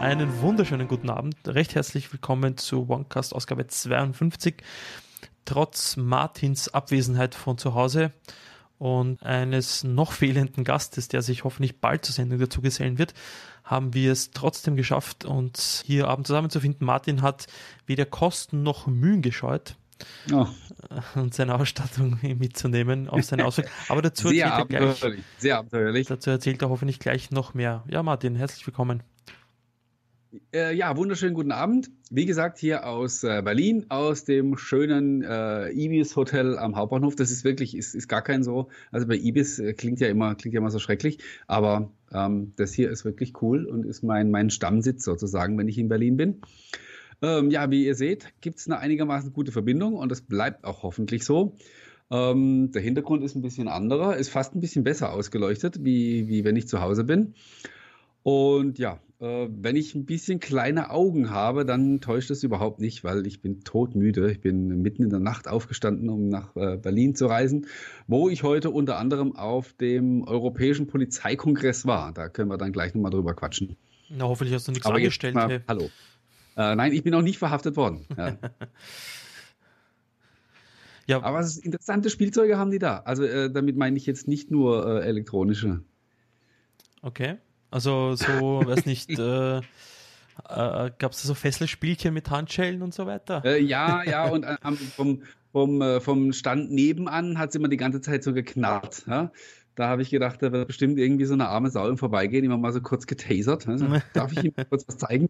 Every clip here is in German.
Einen wunderschönen guten Abend. Recht herzlich willkommen zu OneCast Ausgabe 52. Trotz Martins Abwesenheit von zu Hause und eines noch fehlenden Gastes, der sich hoffentlich bald zur Sendung dazu gesellen wird, haben wir es trotzdem geschafft, uns hier Abend zusammenzufinden. Martin hat weder Kosten noch Mühen gescheut. Oh. Und seine Ausstattung mitzunehmen auf seinen Ausflug. Aber dazu erzählt er gleich. Dazu erzählt er hoffentlich gleich noch mehr. Ja, Martin, herzlich willkommen. Äh, ja, wunderschönen guten Abend. Wie gesagt, hier aus äh, Berlin, aus dem schönen äh, Ibis Hotel am Hauptbahnhof. Das ist wirklich, ist, ist gar kein so. Also bei Ibis äh, klingt ja immer, klingt ja immer so schrecklich. Aber ähm, das hier ist wirklich cool und ist mein, mein Stammsitz sozusagen, wenn ich in Berlin bin. Ähm, ja, wie ihr seht, gibt es eine einigermaßen gute Verbindung und das bleibt auch hoffentlich so. Ähm, der Hintergrund ist ein bisschen anderer, ist fast ein bisschen besser ausgeleuchtet, wie, wie wenn ich zu Hause bin. Und ja, äh, wenn ich ein bisschen kleine Augen habe, dann täuscht es überhaupt nicht, weil ich bin todmüde. Ich bin mitten in der Nacht aufgestanden, um nach äh, Berlin zu reisen, wo ich heute unter anderem auf dem Europäischen Polizeikongress war. Da können wir dann gleich nochmal drüber quatschen. Na, hoffentlich hast du nichts Aber angestellt. Mal, hey. Hallo. Äh, nein, ich bin auch nicht verhaftet worden. Ja. ja. Aber interessante Spielzeuge haben die da. Also äh, damit meine ich jetzt nicht nur äh, elektronische. Okay. Also so, weiß nicht, äh, äh, gab es so Fesselspielchen mit Handschellen und so weiter? Äh, ja, ja, und äh, vom, vom, äh, vom Stand nebenan hat es immer die ganze Zeit so geknarrt. Ja? Da habe ich gedacht, da wird bestimmt irgendwie so eine arme Sau im Vorbeigehen, immer mal so kurz getasert. Also, darf ich ihm kurz was zeigen?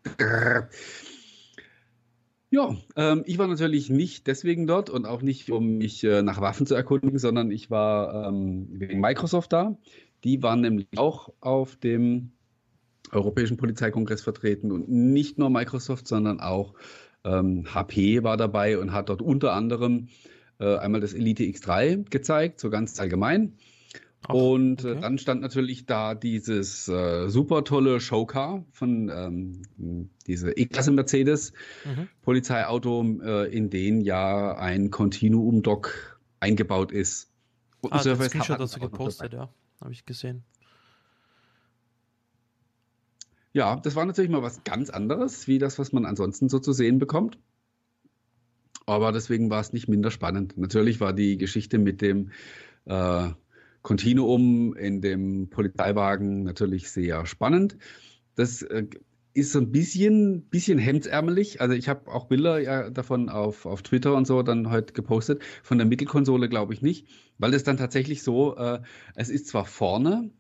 Ja, ähm, ich war natürlich nicht deswegen dort und auch nicht, um mich äh, nach Waffen zu erkundigen, sondern ich war ähm, wegen Microsoft da. Die waren nämlich auch auf dem Europäischen Polizeikongress vertreten und nicht nur Microsoft, sondern auch ähm, HP war dabei und hat dort unter anderem äh, einmal das Elite X3 gezeigt, so ganz allgemein. Ach, und äh, okay. äh, dann stand natürlich da dieses äh, super tolle Showcar von ähm, diese E-Klasse Mercedes mhm. Polizeiauto, äh, in den ja ein Continuum Dock eingebaut ist. Und ah, Surface hat dazu gepostet, ja, habe ich gesehen. Ja, das war natürlich mal was ganz anderes, wie das, was man ansonsten so zu sehen bekommt. Aber deswegen war es nicht minder spannend. Natürlich war die Geschichte mit dem äh, Kontinuum in dem Polizeiwagen natürlich sehr spannend. Das äh, ist so ein bisschen, bisschen hemdsärmelig. Also ich habe auch Bilder ja davon auf, auf Twitter und so dann heute gepostet. Von der Mittelkonsole glaube ich nicht, weil es dann tatsächlich so, äh, es ist zwar vorne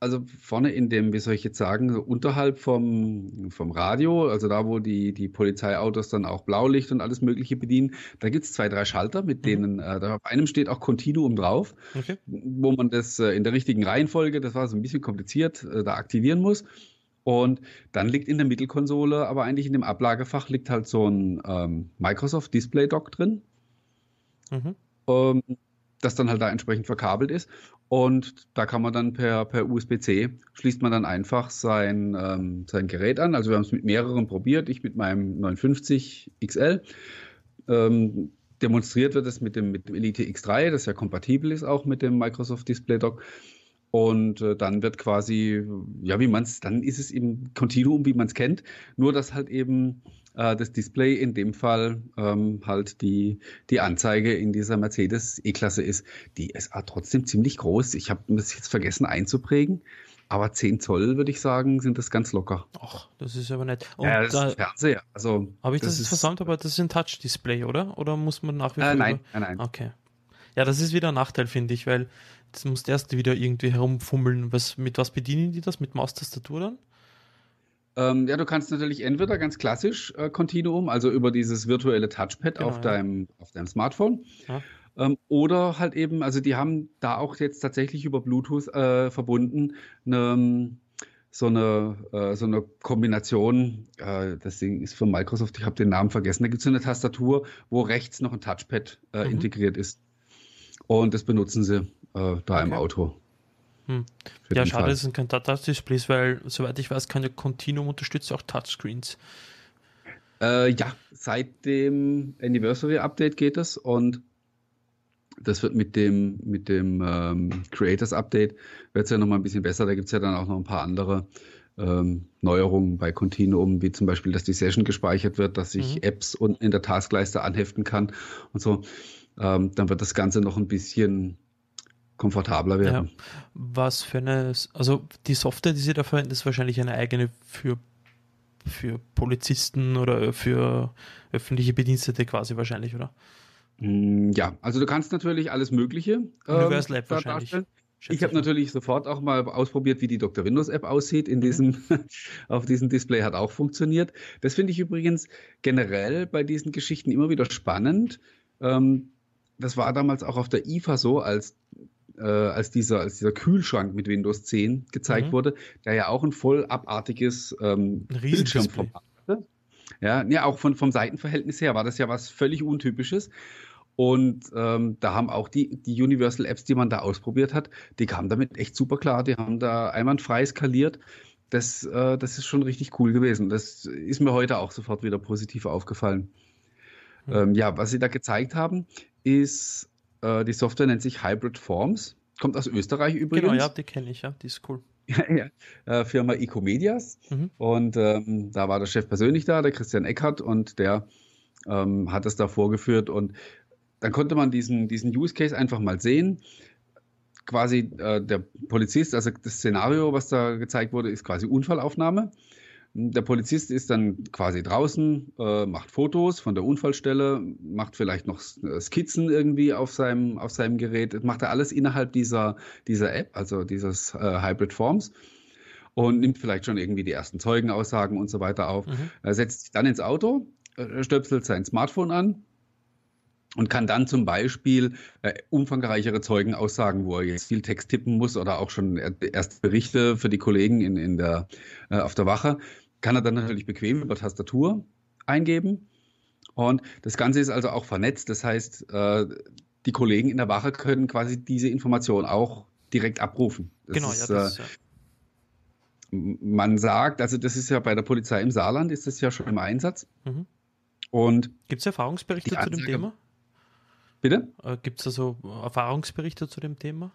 also vorne in dem, wie soll ich jetzt sagen, unterhalb vom, vom Radio, also da, wo die, die Polizeiautos dann auch Blaulicht und alles Mögliche bedienen, da gibt's zwei, drei Schalter, mit mhm. denen, äh, da auf einem steht auch Continuum drauf, okay. wo man das äh, in der richtigen Reihenfolge, das war so ein bisschen kompliziert, äh, da aktivieren muss. Und dann liegt in der Mittelkonsole, aber eigentlich in dem Ablagefach liegt halt so ein ähm, Microsoft Display Dock drin. Mhm. Ähm, das dann halt da entsprechend verkabelt ist. Und da kann man dann per, per USB-C schließt man dann einfach sein, ähm, sein Gerät an. Also wir haben es mit mehreren probiert, ich mit meinem 950 XL. Ähm, demonstriert wird es mit dem, mit dem Elite X3, das ja kompatibel ist auch mit dem Microsoft Display Dock. Und äh, dann wird quasi, ja, wie man es, dann ist es im Continuum, wie man es kennt, nur dass halt eben äh, das Display in dem Fall ähm, halt die, die Anzeige in dieser Mercedes E-Klasse ist. Die ist trotzdem ziemlich groß. Ich habe das jetzt vergessen einzuprägen. Aber 10 Zoll, würde ich sagen, sind das ganz locker. Ach, das ist aber nett. Und ja, das da, ist Fernseher. Also, habe ich das, das jetzt versandt, aber das ist ein Touch-Display, oder? Oder muss man nach wie vor... Äh, nein, nein, nein. Okay. Ja, das ist wieder ein Nachteil, finde ich, weil das musst erst wieder irgendwie herumfummeln. Was, mit was bedienen die das? Mit Maustastatur dann? Ähm, ja, du kannst natürlich entweder ganz klassisch äh, Continuum, also über dieses virtuelle Touchpad genau, auf, deinem, auf deinem Smartphone. Ja. Ähm, oder halt eben, also die haben da auch jetzt tatsächlich über Bluetooth äh, verbunden eine, so eine, äh, so eine Kombination, äh, das Ding ist von Microsoft, ich habe den Namen vergessen, da gibt es so eine Tastatur, wo rechts noch ein Touchpad äh, mhm. integriert ist. Und das benutzen sie äh, da okay. im Auto. Hm. Ja, schade, Fall. es sind keine Touch-Displays, weil, soweit ich weiß, kann ja Continuum unterstützt auch Touchscreens. Äh, ja, seit dem Anniversary-Update geht das und das wird mit dem, mit dem ähm, Creators Update wird es ja nochmal ein bisschen besser. Da gibt es ja dann auch noch ein paar andere ähm, Neuerungen bei Continuum, wie zum Beispiel, dass die Session gespeichert wird, dass ich mhm. Apps unten in der Taskleiste anheften kann und so. Ähm, dann wird das Ganze noch ein bisschen komfortabler werden. Ja. Was für eine, also die Software, die Sie da verwenden, ist wahrscheinlich eine eigene für, für Polizisten oder für öffentliche Bedienstete quasi wahrscheinlich, oder? Mm, ja, also du kannst natürlich alles Mögliche. Ähm, App wahrscheinlich. Darstellen. Ich habe natürlich sofort auch mal ausprobiert, wie die Dr. Windows App aussieht in mhm. diesem, auf diesem Display hat auch funktioniert. Das finde ich übrigens generell bei diesen Geschichten immer wieder spannend. Ähm, das war damals auch auf der IFA so, als, äh, als, dieser, als dieser Kühlschrank mit Windows 10 gezeigt mhm. wurde, der ja auch ein voll abartiges ähm, Bildschirmformat hatte. Ja, ja, auch von, vom Seitenverhältnis her war das ja was völlig Untypisches. Und ähm, da haben auch die, die Universal Apps, die man da ausprobiert hat, die kamen damit echt super klar. Die haben da einwandfrei skaliert. Das, äh, das ist schon richtig cool gewesen. Das ist mir heute auch sofort wieder positiv aufgefallen. Mhm. Ähm, ja, was sie da gezeigt haben, ist, äh, die Software nennt sich Hybrid Forms. Kommt aus Österreich übrigens. Genau, ja, die kenne ich, ja, die ist cool. ja, äh, Firma Ecomedias. Mhm. Und ähm, da war der Chef persönlich da, der Christian Eckert, und der ähm, hat das da vorgeführt. Und dann konnte man diesen, diesen Use Case einfach mal sehen. Quasi äh, der Polizist, also das Szenario, was da gezeigt wurde, ist quasi Unfallaufnahme. Der Polizist ist dann quasi draußen, äh, macht Fotos von der Unfallstelle, macht vielleicht noch Skizzen irgendwie auf seinem, auf seinem Gerät. Macht er alles innerhalb dieser, dieser App, also dieses äh, Hybrid Forms und nimmt vielleicht schon irgendwie die ersten Zeugenaussagen und so weiter auf. Mhm. Er setzt sich dann ins Auto, äh, stöpselt sein Smartphone an, und kann dann zum Beispiel äh, umfangreichere Zeugenaussagen, wo er jetzt viel Text tippen muss oder auch schon erste Berichte für die Kollegen in, in der, äh, auf der Wache, kann er dann natürlich bequem über Tastatur eingeben. Und das Ganze ist also auch vernetzt. Das heißt, äh, die Kollegen in der Wache können quasi diese Information auch direkt abrufen. Das genau, ist, ja, das, äh, ja. Man sagt, also das ist ja bei der Polizei im Saarland, ist das ja schon im Einsatz. Mhm. Und Gibt es Erfahrungsberichte zu dem Thema? Bitte? Äh, gibt es also Erfahrungsberichte zu dem Thema?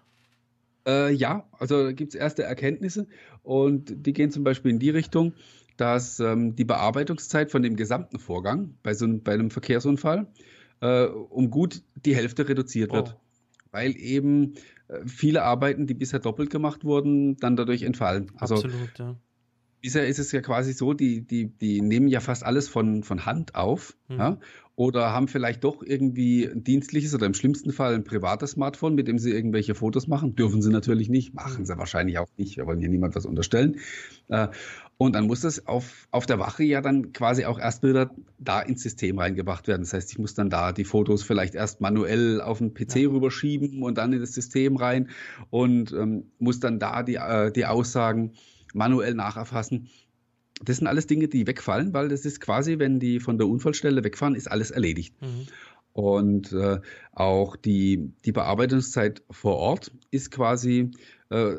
Äh, ja, also gibt es erste Erkenntnisse und die gehen zum Beispiel in die Richtung, dass ähm, die Bearbeitungszeit von dem gesamten Vorgang bei, so, bei einem Verkehrsunfall äh, um gut die Hälfte reduziert oh. wird. Weil eben äh, viele Arbeiten, die bisher doppelt gemacht wurden, dann dadurch entfallen. Also, Absolut, ja. Bisher ist es ja quasi so, die, die, die nehmen ja fast alles von, von Hand auf mhm. ja, oder haben vielleicht doch irgendwie ein dienstliches oder im schlimmsten Fall ein privates Smartphone, mit dem sie irgendwelche Fotos machen. Dürfen sie natürlich nicht, machen sie wahrscheinlich auch nicht. Wir wollen hier niemand was unterstellen. Äh, und dann muss das auf, auf der Wache ja dann quasi auch erst wieder da ins System reingebracht werden. Das heißt, ich muss dann da die Fotos vielleicht erst manuell auf den PC ja. rüberschieben und dann in das System rein und ähm, muss dann da die, äh, die Aussagen manuell nacherfassen. Das sind alles Dinge, die wegfallen, weil das ist quasi, wenn die von der Unfallstelle wegfahren, ist alles erledigt. Mhm. Und äh, auch die, die Bearbeitungszeit vor Ort ist quasi, äh,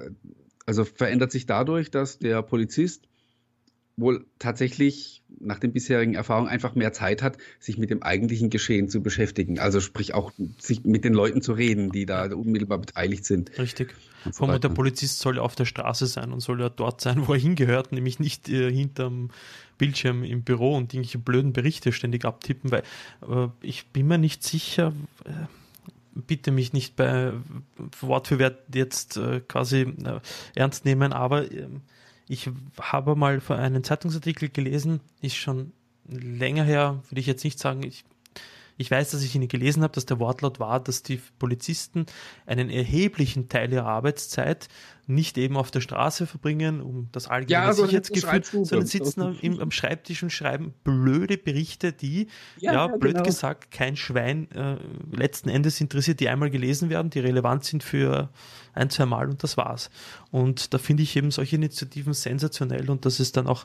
also verändert sich dadurch, dass der Polizist wohl tatsächlich nach den bisherigen Erfahrungen einfach mehr Zeit hat, sich mit dem eigentlichen Geschehen zu beschäftigen. Also sprich auch sich mit den Leuten zu reden, die da unmittelbar beteiligt sind. Richtig. Vor allem der Polizist soll auf der Straße sein und soll ja dort sein, wo er hingehört, nämlich nicht äh, hinterm Bildschirm im Büro und irgendwelche blöden Berichte ständig abtippen, weil äh, ich bin mir nicht sicher, äh, bitte mich nicht bei Wort für Wort jetzt äh, quasi äh, ernst nehmen, aber ähm, ich habe mal einen Zeitungsartikel gelesen, ist schon länger her, würde ich jetzt nicht sagen, ich, ich weiß, dass ich ihn gelesen habe, dass der Wortlaut war, dass die Polizisten einen erheblichen Teil ihrer Arbeitszeit nicht eben auf der Straße verbringen, um das allgemeine ja, Sicherheitsgefühl, sondern sitzen am, im, am, Schreibtisch und schreiben blöde Berichte, die, ja, ja blöd genau. gesagt, kein Schwein äh, letzten Endes interessiert, die einmal gelesen werden, die relevant sind für ein, zwei Mal und das war's. Und da finde ich eben solche Initiativen sensationell und dass es dann auch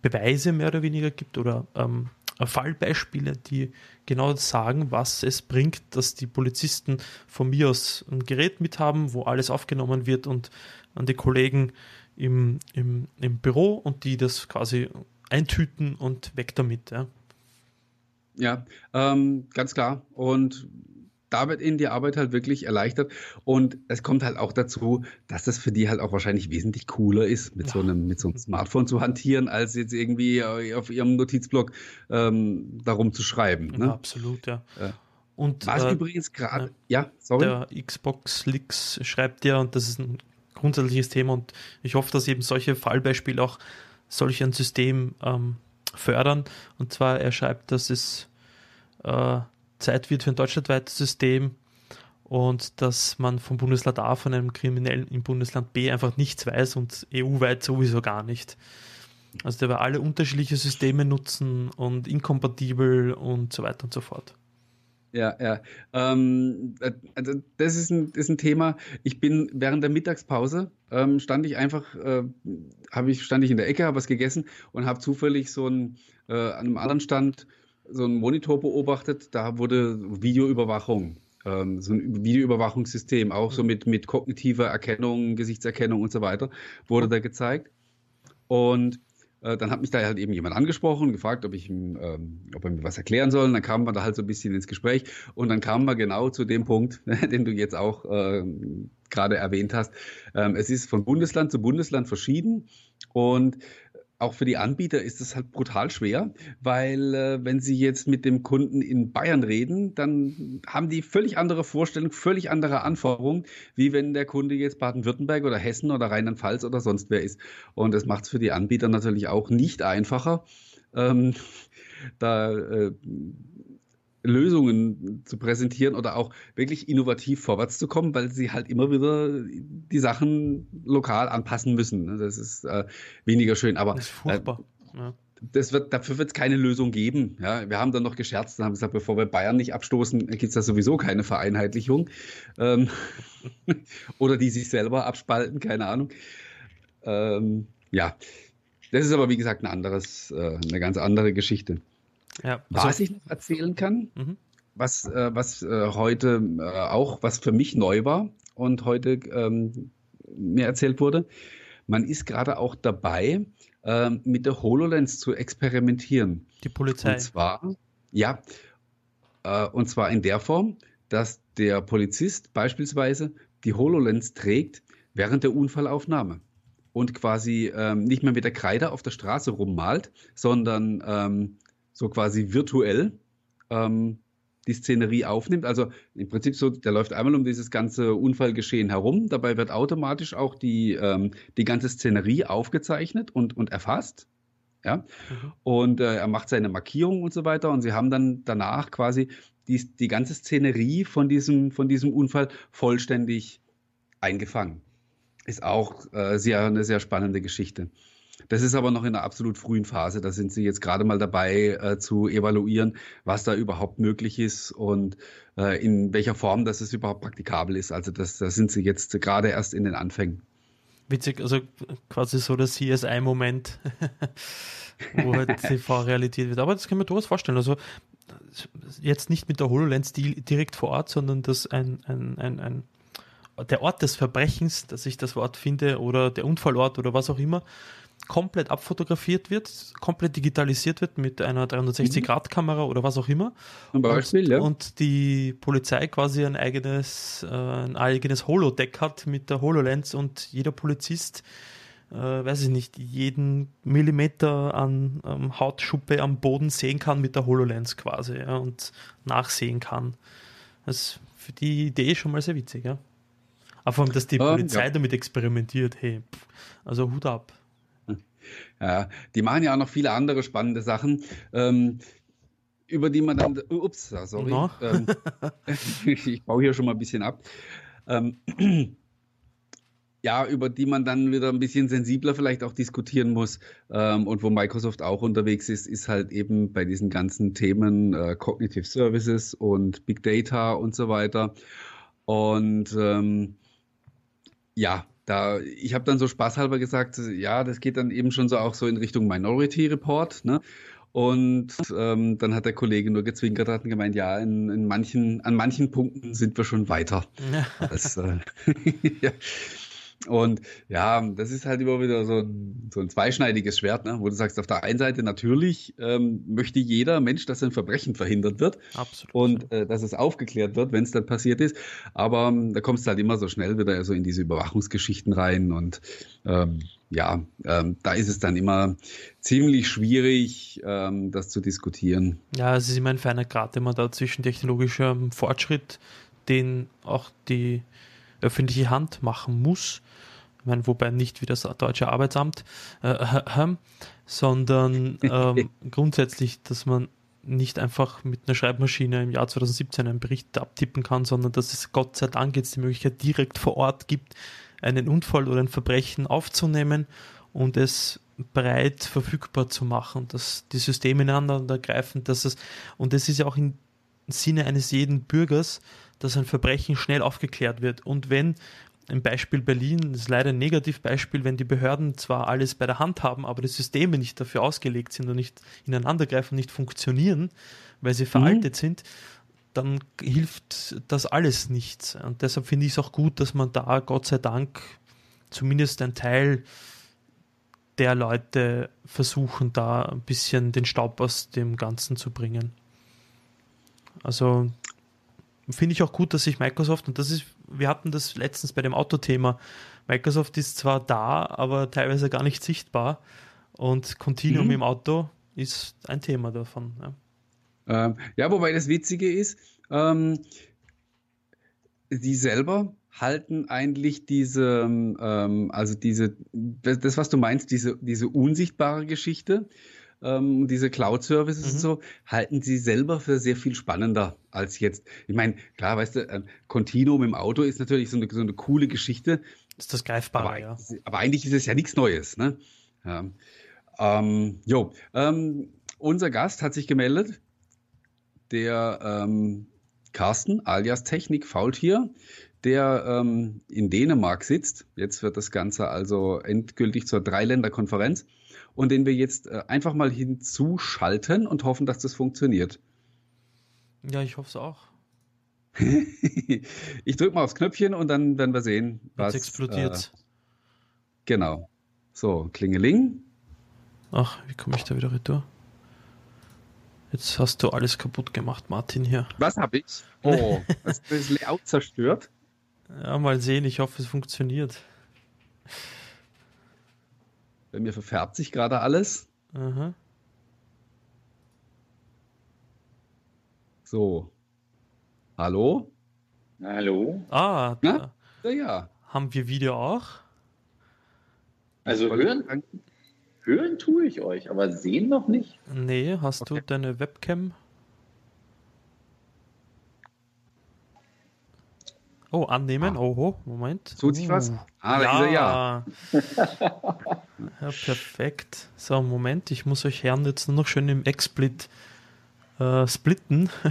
Beweise mehr oder weniger gibt oder ähm, Fallbeispiele, die genau sagen, was es bringt, dass die Polizisten von mir aus ein Gerät mithaben, wo alles aufgenommen wird und an die Kollegen im, im, im Büro und die das quasi eintüten und weg damit. Ja, ja ähm, ganz klar. Und da wird ihnen die Arbeit halt wirklich erleichtert. Und es kommt halt auch dazu, dass das für die halt auch wahrscheinlich wesentlich cooler ist, mit, ja. so, einem, mit so einem Smartphone zu hantieren, als jetzt irgendwie auf ihrem Notizblock ähm, darum zu schreiben. Ne? Ja, absolut, ja. ja. Und, Was äh, übrigens gerade, ja, sorry. Der Xbox Leaks schreibt ja, und das ist ein grundsätzliches Thema, und ich hoffe, dass eben solche Fallbeispiele auch solch ein System ähm, fördern. Und zwar, er schreibt, dass es äh, Zeit wird für ein deutschlandweites System und dass man vom Bundesland A von einem Kriminellen im Bundesland B einfach nichts weiß und EU-weit sowieso gar nicht. Also der wird alle unterschiedliche Systeme nutzen und inkompatibel und so weiter und so fort. Ja, ja. Ähm, äh, also das ist ein, ist ein Thema. Ich bin während der Mittagspause ähm, stand ich einfach, äh, habe ich stand ich in der Ecke, habe was gegessen und habe zufällig so ein äh, an einem anderen Stand so einen Monitor beobachtet. Da wurde Videoüberwachung, ähm, so ein Videoüberwachungssystem, auch so mit mit kognitiver Erkennung, Gesichtserkennung und so weiter, wurde da gezeigt. Und äh, dann hat mich da halt eben jemand angesprochen, gefragt, ob, ich, ähm, ob er mir was erklären soll. Und dann kamen wir da halt so ein bisschen ins Gespräch. Und dann kamen wir genau zu dem Punkt, den du jetzt auch äh, gerade erwähnt hast. Ähm, es ist von Bundesland zu Bundesland verschieden. Und auch für die Anbieter ist es halt brutal schwer, weil äh, wenn sie jetzt mit dem Kunden in Bayern reden, dann haben die völlig andere Vorstellungen, völlig andere Anforderungen, wie wenn der Kunde jetzt Baden-Württemberg oder Hessen oder Rheinland-Pfalz oder sonst wer ist. Und das macht es für die Anbieter natürlich auch nicht einfacher. Ähm, da äh, Lösungen zu präsentieren oder auch wirklich innovativ vorwärts zu kommen, weil sie halt immer wieder die Sachen lokal anpassen müssen. Ne? Das ist äh, weniger schön, aber das ist furchtbar. Äh, ja. Das wird, dafür wird es keine Lösung geben. Ja, wir haben dann noch gescherzt und haben gesagt, bevor wir Bayern nicht abstoßen, gibt es da sowieso keine Vereinheitlichung. Ähm, oder die sich selber abspalten, keine Ahnung. Ähm, ja, das ist aber wie gesagt ein anderes, äh, eine ganz andere Geschichte. Ja, also was ich noch erzählen kann, mhm. was, äh, was äh, heute äh, auch, was für mich neu war und heute ähm, mir erzählt wurde, man ist gerade auch dabei, ähm, mit der HoloLens zu experimentieren. Die Polizei. Und zwar, ja, äh, und zwar in der Form, dass der Polizist beispielsweise die HoloLens trägt während der Unfallaufnahme und quasi ähm, nicht mehr mit der Kreide auf der Straße rummalt, sondern ähm, so quasi virtuell ähm, die Szenerie aufnimmt. Also im Prinzip so, der läuft einmal um dieses ganze Unfallgeschehen herum. Dabei wird automatisch auch die, ähm, die ganze Szenerie aufgezeichnet und, und erfasst. Ja? Mhm. Und äh, er macht seine Markierungen und so weiter. Und sie haben dann danach quasi die, die ganze Szenerie von diesem, von diesem Unfall vollständig eingefangen. Ist auch äh, sehr, eine sehr spannende Geschichte. Das ist aber noch in einer absolut frühen Phase. Da sind sie jetzt gerade mal dabei äh, zu evaluieren, was da überhaupt möglich ist und äh, in welcher Form das es überhaupt praktikabel ist. Also das, da sind sie jetzt gerade erst in den Anfängen. Witzig, also quasi so der CSI-Moment, wo halt TV-Realität wird. Aber das kann man durchaus vorstellen. Also jetzt nicht mit der HoloLens direkt vor Ort, sondern dass ein, ein, ein, ein der Ort des Verbrechens, dass ich das Wort finde, oder der Unfallort oder was auch immer, komplett abfotografiert wird, komplett digitalisiert wird mit einer 360-Grad-Kamera oder was auch immer. Zum Beispiel, und, ja. Und die Polizei quasi ein eigenes, äh, ein eigenes Holodeck hat mit der HoloLens und jeder Polizist, äh, weiß ich nicht, jeden Millimeter an ähm, Hautschuppe am Boden sehen kann mit der HoloLens quasi ja, und nachsehen kann. Das ist für die Idee schon mal sehr witzig, ja. Aber vor allem, dass die Polizei ja. damit experimentiert, hey, pff, also Hut ab. Ja, die machen ja auch noch viele andere spannende Sachen. Ähm, über die man dann, ups, sorry, no. ähm, ich baue hier schon mal ein bisschen ab. Ähm, ja, über die man dann wieder ein bisschen sensibler vielleicht auch diskutieren muss ähm, und wo Microsoft auch unterwegs ist, ist halt eben bei diesen ganzen Themen äh, Cognitive Services und Big Data und so weiter. Und ähm, ja, da, ich habe dann so spaßhalber gesagt, ja, das geht dann eben schon so auch so in Richtung Minority Report, ne? Und ähm, dann hat der Kollege nur gezwinkert und gemeint, ja, in, in, manchen, an manchen Punkten sind wir schon weiter. Das, äh, ja. Und ja, das ist halt immer wieder so ein, so ein zweischneidiges Schwert, ne? wo du sagst, auf der einen Seite natürlich ähm, möchte jeder Mensch, dass ein Verbrechen verhindert wird Absolut. und äh, dass es aufgeklärt wird, wenn es dann passiert ist. Aber ähm, da kommst du halt immer so schnell wieder so in diese Überwachungsgeschichten rein und ähm, ja, ähm, da ist es dann immer ziemlich schwierig, ähm, das zu diskutieren. Ja, es ist immer ein feiner Grad, den man da zwischen technologischem Fortschritt, den auch die öffentliche Hand machen muss, meine, wobei nicht wie das deutsche Arbeitsamt, äh, äh, sondern ähm, grundsätzlich, dass man nicht einfach mit einer Schreibmaschine im Jahr 2017 einen Bericht abtippen kann, sondern dass es Gott sei Dank jetzt die Möglichkeit direkt vor Ort gibt, einen Unfall oder ein Verbrechen aufzunehmen und es breit verfügbar zu machen, dass die Systeme ineinander greifen, dass es, und das ist ja auch im Sinne eines jeden Bürgers, dass ein Verbrechen schnell aufgeklärt wird. Und wenn im Beispiel Berlin, ist leider ein Negativbeispiel, wenn die Behörden zwar alles bei der Hand haben, aber die Systeme nicht dafür ausgelegt sind und nicht ineinandergreifen, nicht funktionieren, weil sie veraltet mhm. sind, dann hilft das alles nichts. Und deshalb finde ich es auch gut, dass man da, Gott sei Dank, zumindest ein Teil der Leute versuchen, da ein bisschen den Staub aus dem Ganzen zu bringen. Also finde ich auch gut, dass sich Microsoft, und das ist, wir hatten das letztens bei dem Autothema, Microsoft ist zwar da, aber teilweise gar nicht sichtbar. Und Continuum mhm. im Auto ist ein Thema davon. Ja, ähm, ja wobei das Witzige ist, ähm, die selber halten eigentlich diese, ähm, also diese, das, was du meinst, diese, diese unsichtbare Geschichte, ähm, diese Cloud-Services mhm. und so, halten sie selber für sehr viel spannender als jetzt. Ich meine, klar, weißt du, äh, Continuum im Auto ist natürlich so eine, so eine coole Geschichte. Ist das greifbar, aber, ja. Aber eigentlich ist es ja nichts Neues, ne? Ja. Ähm, jo, ähm, unser Gast hat sich gemeldet, der ähm, Carsten alias Technik Faultier, der ähm, in Dänemark sitzt. Jetzt wird das Ganze also endgültig zur Dreiländerkonferenz und den wir jetzt äh, einfach mal hinzuschalten und hoffen, dass das funktioniert. Ja, ich hoffe es auch. ich drücke mal aufs Knöpfchen und dann werden wir sehen, was. Jetzt explodiert. Äh, genau. So, Klingeling. Ach, wie komme ich da wieder retour? Jetzt hast du alles kaputt gemacht, Martin hier. Was habe ich? Oh, hast du das Layout zerstört? Ja, mal sehen. Ich hoffe, es funktioniert. Bei mir verfärbt sich gerade alles. Aha. So. Hallo? Hallo? Ah, da ja, ja. haben wir Video auch? Also hören, hören tue ich euch, aber sehen noch nicht. Nee, hast okay. du deine Webcam? Oh, annehmen. Ah. Oho, Moment. Tut sich uh. was? Ah, ja. ja. ja, perfekt. So, Moment, ich muss euch Herren jetzt nur noch schön im XSplit äh, splitten.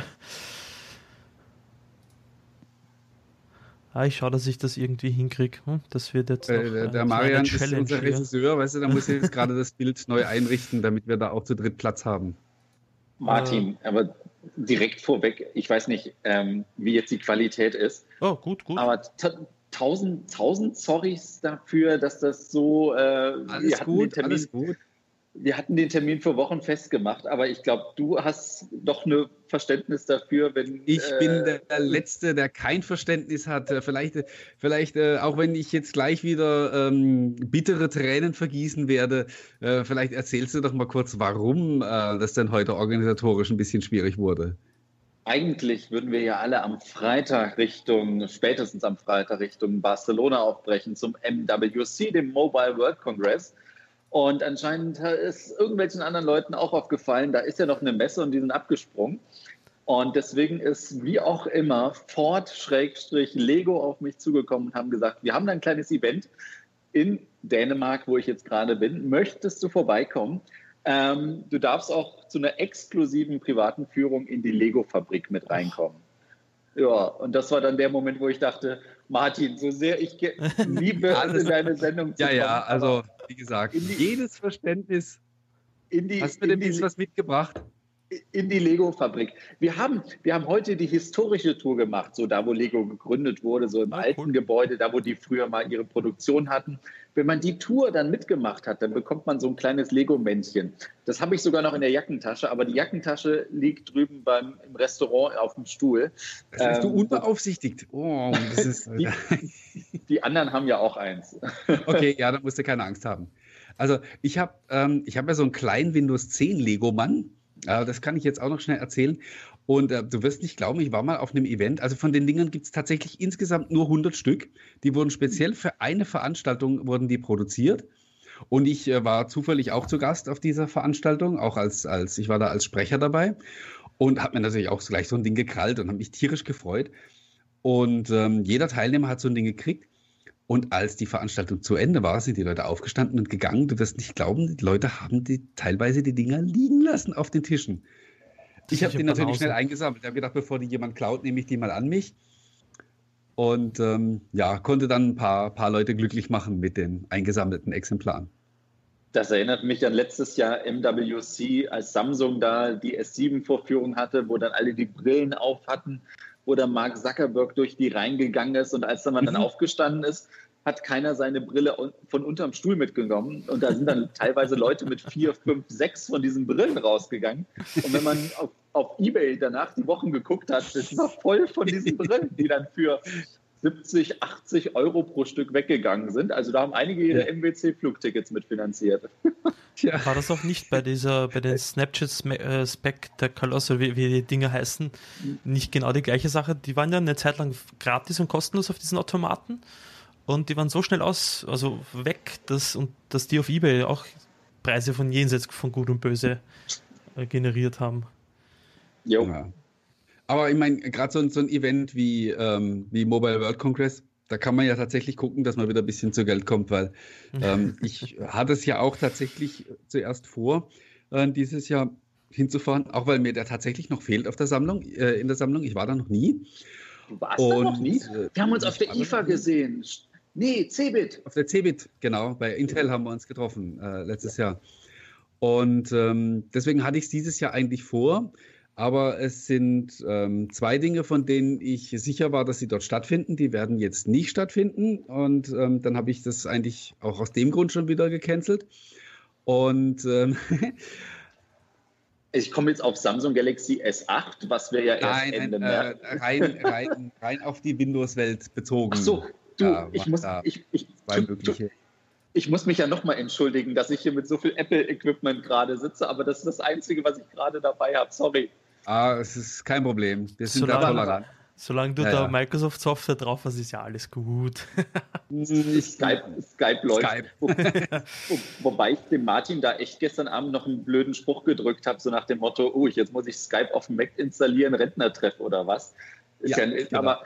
ah, ich schaue, dass ich das irgendwie hinkriege. Hm? Das wird jetzt. Äh, der, der Marian ist unser Regisseur, weißt du, da muss ich jetzt gerade das Bild neu einrichten, damit wir da auch zu dritt Platz haben. Martin, äh, aber direkt vorweg, ich weiß nicht, ähm, wie jetzt die Qualität ist. Oh, gut, gut. Aber tausend, tausend Sorrys dafür, dass das so. Äh, alles gut, Termin, alles gut wir hatten den Termin für Wochen festgemacht, aber ich glaube, du hast doch ein Verständnis dafür, wenn. Ich äh, bin der, der, Letzte, der kein Verständnis hat. Äh, vielleicht, vielleicht äh, auch wenn ich jetzt gleich wieder ähm, bittere Tränen vergießen werde, äh, vielleicht erzählst du doch mal kurz, warum äh, das denn heute organisatorisch ein bisschen schwierig wurde. Eigentlich würden wir ja alle am Freitag Richtung, spätestens am Freitag Richtung Barcelona aufbrechen zum MWC, dem Mobile World Congress. Und anscheinend ist irgendwelchen anderen Leuten auch aufgefallen, da ist ja noch eine Messe und die sind abgesprungen. Und deswegen ist wie auch immer Ford-Lego auf mich zugekommen und haben gesagt, wir haben da ein kleines Event in Dänemark, wo ich jetzt gerade bin. Möchtest du vorbeikommen? Ähm, du darfst auch zu einer exklusiven privaten Führung in die Lego-Fabrik mit reinkommen. Ja, und das war dann der Moment, wo ich dachte, Martin, so sehr ich liebe in deine Sendung zu Ja, kommen, ja, also wie gesagt, die, jedes Verständnis. In die, Hast du denn was mitgebracht? in die Lego-Fabrik. Wir haben, wir haben heute die historische Tour gemacht, so da, wo Lego gegründet wurde, so im ah, alten. Gebäude, da, wo die früher mal ihre Produktion hatten. Wenn man die Tour dann mitgemacht hat, dann bekommt man so ein kleines Lego-Männchen. Das habe ich sogar noch in der Jackentasche, aber die Jackentasche liegt drüben beim, im Restaurant auf dem Stuhl. Das hast ähm, du unbeaufsichtigt. Oh, das ist, die, die anderen haben ja auch eins. okay, ja, da musst du keine Angst haben. Also ich habe ähm, hab ja so einen kleinen Windows 10 Lego-Mann äh, das kann ich jetzt auch noch schnell erzählen. Und äh, du wirst nicht glauben, ich war mal auf einem Event. Also von den Dingern gibt es tatsächlich insgesamt nur 100 Stück. Die wurden speziell für eine Veranstaltung wurden die produziert. Und ich äh, war zufällig auch zu Gast auf dieser Veranstaltung, auch als, als ich war da als Sprecher dabei und habe mir natürlich auch gleich so ein Ding gekrallt und habe mich tierisch gefreut. Und ähm, jeder Teilnehmer hat so ein Ding gekriegt. Und als die Veranstaltung zu Ende war, sind die Leute aufgestanden und gegangen. Du wirst nicht glauben, die Leute haben die, teilweise die Dinger liegen lassen auf den Tischen. Ich habe die natürlich schnell eingesammelt. Ich habe gedacht, bevor die jemand klaut, nehme ich die mal an mich. Und ähm, ja, konnte dann ein paar, paar Leute glücklich machen mit den eingesammelten Exemplaren. Das erinnert mich an letztes Jahr MWC, als Samsung da die S7-Vorführung hatte, wo dann alle die Brillen auf hatten wo der Mark Zuckerberg durch die reingegangen ist und als dann man mhm. dann aufgestanden ist, hat keiner seine Brille von unterm Stuhl mitgenommen. Und da sind dann teilweise Leute mit vier, fünf, sechs von diesen Brillen rausgegangen. Und wenn man auf, auf Ebay danach die Wochen geguckt hat, das war voll von diesen Brillen, die dann für 70, 80 Euro pro Stück weggegangen sind. Also da haben einige ihre. MWC-Flugtickets mitfinanziert. Ja. War das auch nicht bei dieser, bei den Snapchat äh, Spectacles, wie, wie die Dinge heißen, nicht genau die gleiche Sache? Die waren ja eine Zeit lang gratis und kostenlos auf diesen Automaten und die waren so schnell aus, also weg, dass, und dass die auf Ebay auch Preise von jenseits von Gut und Böse äh, generiert haben. Jo. Ja. Aber ich meine, gerade so, so, ein Event wie, ähm, wie Mobile World Congress, da kann man ja tatsächlich gucken, dass man wieder ein bisschen zu Geld kommt, weil ähm, ich hatte es ja auch tatsächlich zuerst vor, äh, dieses Jahr hinzufahren, auch weil mir der tatsächlich noch fehlt auf der Sammlung, äh, in der Sammlung. Ich war da noch nie. Du warst Und, da noch nie? Äh, wir haben uns auf der IFA gesehen. Nee, Cebit. Auf der Cebit, genau. Bei Intel haben wir uns getroffen äh, letztes ja. Jahr. Und ähm, deswegen hatte ich es dieses Jahr eigentlich vor. Aber es sind ähm, zwei Dinge, von denen ich sicher war, dass sie dort stattfinden. Die werden jetzt nicht stattfinden. Und ähm, dann habe ich das eigentlich auch aus dem Grund schon wieder gecancelt. Und ähm, ich komme jetzt auf Samsung Galaxy S8, was wir ja erst nein, Ende März. Äh, rein, rein, rein auf die Windows-Welt bezogen. Ach so, du, ja, ich muss, ich, ich, zwei mögliche. Ich muss mich ja nochmal entschuldigen, dass ich hier mit so viel Apple-Equipment gerade sitze, aber das ist das Einzige, was ich gerade dabei habe. Sorry. Ah, es ist kein Problem. Wir sind solange, da tolerant. Solange du ja, da ja. Microsoft Software drauf hast, ist ja alles gut. Skype, Skype läuft. Skype. Wo, wo, wobei ich dem Martin da echt gestern Abend noch einen blöden Spruch gedrückt habe, so nach dem Motto, oh, jetzt muss ich Skype auf dem Mac installieren, Rentnertreff oder was. Ja, ja, genau. aber,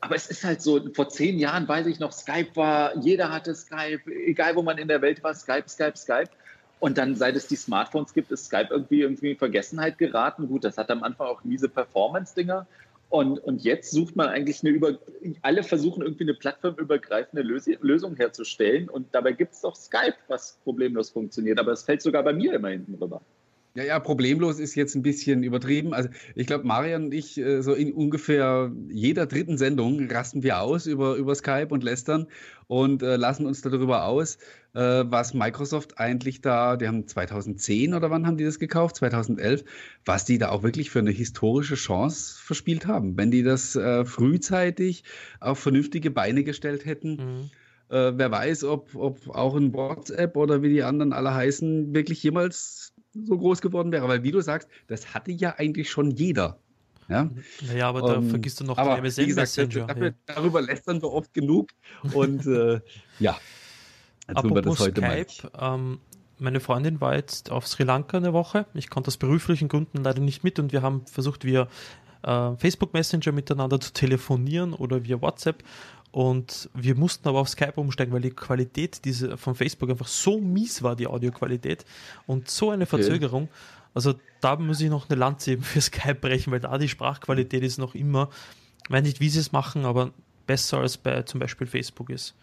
aber es ist halt so, vor zehn Jahren weiß ich noch, Skype war, jeder hatte Skype, egal wo man in der Welt war, Skype, Skype, Skype. Und dann, seit es die Smartphones gibt, ist Skype irgendwie, irgendwie in Vergessenheit geraten. Gut, das hat am Anfang auch miese Performance-Dinger. Und, und jetzt sucht man eigentlich eine über, alle versuchen irgendwie eine plattformübergreifende Lös Lösung herzustellen. Und dabei gibt es doch Skype, was problemlos funktioniert. Aber es fällt sogar bei mir immer hinten rüber. Ja, ja, problemlos ist jetzt ein bisschen übertrieben. Also ich glaube, Marian und ich, äh, so in ungefähr jeder dritten Sendung rasten wir aus über, über Skype und lästern und äh, lassen uns darüber aus, äh, was Microsoft eigentlich da, die haben 2010 oder wann haben die das gekauft? 2011, was die da auch wirklich für eine historische Chance verspielt haben. Wenn die das äh, frühzeitig auf vernünftige Beine gestellt hätten. Mhm. Äh, wer weiß, ob, ob auch ein WhatsApp oder wie die anderen alle heißen, wirklich jemals so groß geworden wäre. Weil wie du sagst, das hatte ja eigentlich schon jeder. Ja, naja, aber da um, vergisst du noch aber, den MSN gesagt, Messenger. Dafür, ja. Darüber lästern wir oft genug. Und äh, ja, tun wir das heute Skype, mal. Ähm, meine Freundin war jetzt auf Sri Lanka eine Woche. Ich konnte aus beruflichen Gründen leider nicht mit und wir haben versucht, via äh, Facebook Messenger miteinander zu telefonieren oder via WhatsApp. Und wir mussten aber auf Skype umsteigen, weil die Qualität diese, von Facebook einfach so mies war, die Audioqualität. Und so eine Verzögerung. Okay. Also da muss ich noch eine Lanze eben für Skype brechen, weil da die Sprachqualität ist noch immer, ich weiß nicht, wie sie es machen, aber besser als bei zum Beispiel Facebook ist.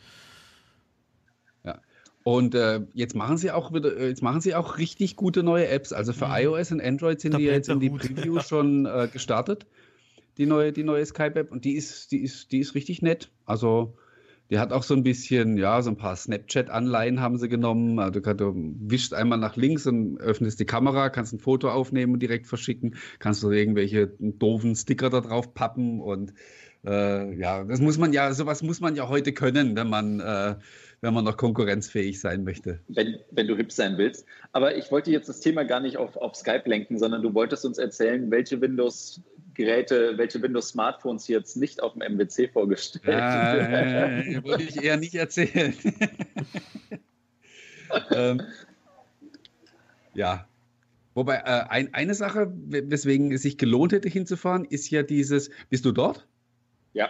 Ja. Und äh, jetzt machen sie auch wieder, äh, jetzt machen sie auch richtig gute neue Apps. Also für mhm. iOS und Android sind da die jetzt in die Preview schon äh, gestartet. Die neue, die neue Skype-App. Und die ist, die ist, die ist richtig nett. Also die hat auch so ein bisschen, ja, so ein paar Snapchat-Anleihen haben sie genommen. Also du, du wischst einmal nach links und öffnest die Kamera, kannst ein Foto aufnehmen und direkt verschicken, kannst du irgendwelche doofen Sticker da drauf pappen und äh, ja, das muss man ja, sowas muss man ja heute können, wenn man, äh, wenn man noch konkurrenzfähig sein möchte. Wenn, wenn du hip sein willst. Aber ich wollte jetzt das Thema gar nicht auf, auf Skype lenken, sondern du wolltest uns erzählen, welche Windows Geräte, welche Windows-Smartphones jetzt nicht auf dem MWC vorgestellt äh, äh, Würde ich eher nicht erzählen. ähm, ja. Wobei, äh, ein, eine Sache, weswegen es sich gelohnt hätte hinzufahren, ist ja dieses, bist du dort? Ja.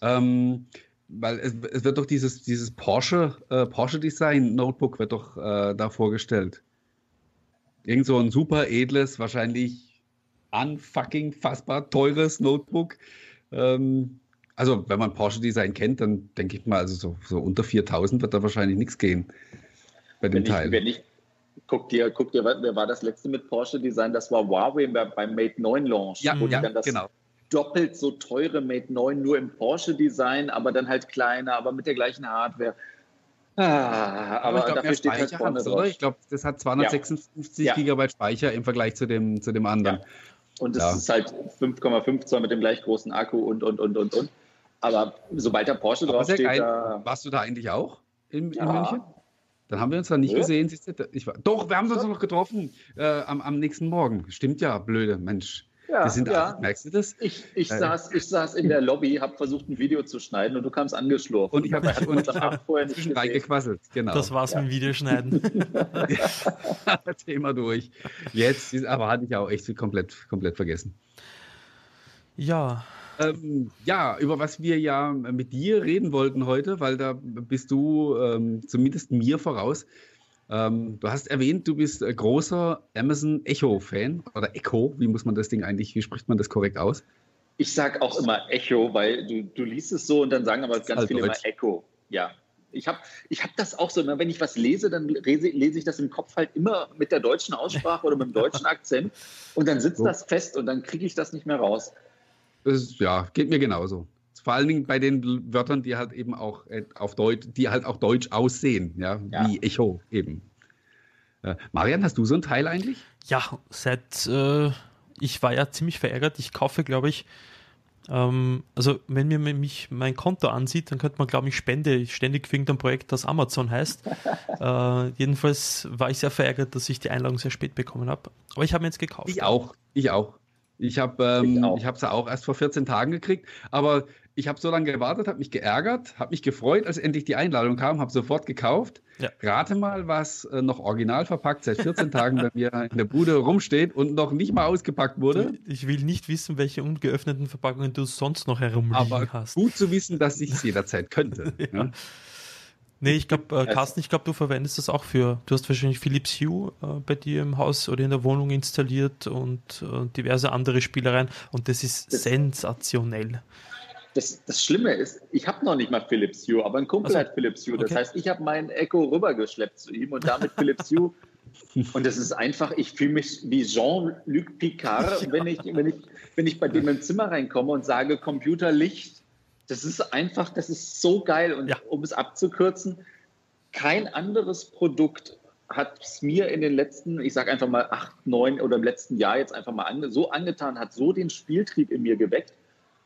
Ähm, weil es, es, wird doch dieses, dieses Porsche, äh, Porsche Design Notebook wird doch äh, da vorgestellt. Irgend so ein super edles, wahrscheinlich unfucking fassbar teures Notebook. Ähm, also, wenn man Porsche Design kennt, dann denke ich mal, also so, so unter 4000 wird da wahrscheinlich nichts gehen bei dem wenn Teil. Ich, wenn ich, guck dir, guck dir, wer war das letzte mit Porsche Design? Das war Huawei beim Mate 9 Launch. Ja, ja genau. Doppelt so teure Mate 9 nur im Porsche Design, aber dann halt kleiner, aber mit der gleichen Hardware. Ah, aber, aber glaub, dafür steht halt vorne drauf. Ich glaube, das hat 256 ja. Gigabyte Speicher im Vergleich zu dem, zu dem anderen. Ja. Und es ja. ist halt 5,5 Zoll mit dem gleich großen Akku und, und, und, und, und. Aber sobald der Porsche draufsteht. Da warst du da eigentlich auch in, ja. in München? Dann haben wir uns da nicht ja. gesehen. Ich war, doch, wir haben uns noch getroffen äh, am, am nächsten Morgen. Stimmt ja, blöde Mensch. Ja, wir sind ja. Auch, merkst du das? Ich, ich, äh, saß, ich saß in der Lobby, habe versucht, ein Video zu schneiden und du kamst angeschlurft. Und ich habe hab vorher nicht reingequasselt. Genau. Das war's ja. mit dem Videoschneiden. Thema durch. Jetzt, aber hatte ich auch echt komplett, komplett vergessen. Ja. Ähm, ja, über was wir ja mit dir reden wollten heute, weil da bist du ähm, zumindest mir voraus. Ähm, du hast erwähnt, du bist äh, großer Amazon Echo-Fan oder Echo. Wie muss man das Ding eigentlich, wie spricht man das korrekt aus? Ich sage auch immer Echo, weil du, du liest es so und dann sagen aber ganz halt viele Deutsch. immer Echo. Ja. Ich habe ich hab das auch so, immer, wenn ich was lese, dann lese, lese, ich das im Kopf halt immer mit der deutschen Aussprache oder mit dem deutschen Akzent und dann sitzt so. das fest und dann kriege ich das nicht mehr raus. Ist, ja, geht mir genauso. Vor allen Dingen bei den Wörtern, die halt eben auch äh, auf Deutsch, die halt auch deutsch aussehen, ja, ja. wie Echo eben. Äh, Marian, hast du so ein Teil eigentlich? Ja, seit äh, ich war ja ziemlich verärgert. Ich kaufe, glaube ich, ähm, also wenn mir mich mein Konto ansieht, dann könnte man, glaube ich, spende ständig für irgendein Projekt, das Amazon heißt. äh, jedenfalls war ich sehr verärgert, dass ich die Einladung sehr spät bekommen habe. Aber ich habe mir jetzt gekauft. Ich auch, ich auch. Ich habe ähm, ich habe es ja auch erst vor 14 Tagen gekriegt, aber ich habe so lange gewartet, habe mich geärgert, habe mich gefreut, als endlich die Einladung kam, habe sofort gekauft. Ja. Rate mal, was äh, noch original verpackt seit 14 Tagen bei mir in der Bude rumsteht und noch nicht mal ausgepackt wurde. Ich will nicht wissen, welche ungeöffneten Verpackungen du sonst noch herumliegen Aber hast. Gut zu wissen, dass ich es jederzeit könnte. ja. Ja. Nee, ich glaube, äh, Carsten, ich glaube, du verwendest das auch für. Du hast wahrscheinlich Philips Hue äh, bei dir im Haus oder in der Wohnung installiert und äh, diverse andere Spielereien und das ist das sensationell. Das, das Schlimme ist, ich habe noch nicht mal Philips Hue, aber ein Kumpel also, hat Philips Hue. Das okay. heißt, ich habe meinen Echo rübergeschleppt zu ihm und damit Philips Hue. Und das ist einfach, ich fühle mich wie Jean-Luc Picard, wenn ich, wenn, ich, wenn ich bei dem im Zimmer reinkomme und sage Computer Licht das ist einfach, das ist so geil. Und ja. um es abzukürzen, kein anderes Produkt hat es mir in den letzten, ich sage einfach mal acht, neun oder im letzten Jahr jetzt einfach mal ange, so angetan, hat so den Spieltrieb in mir geweckt,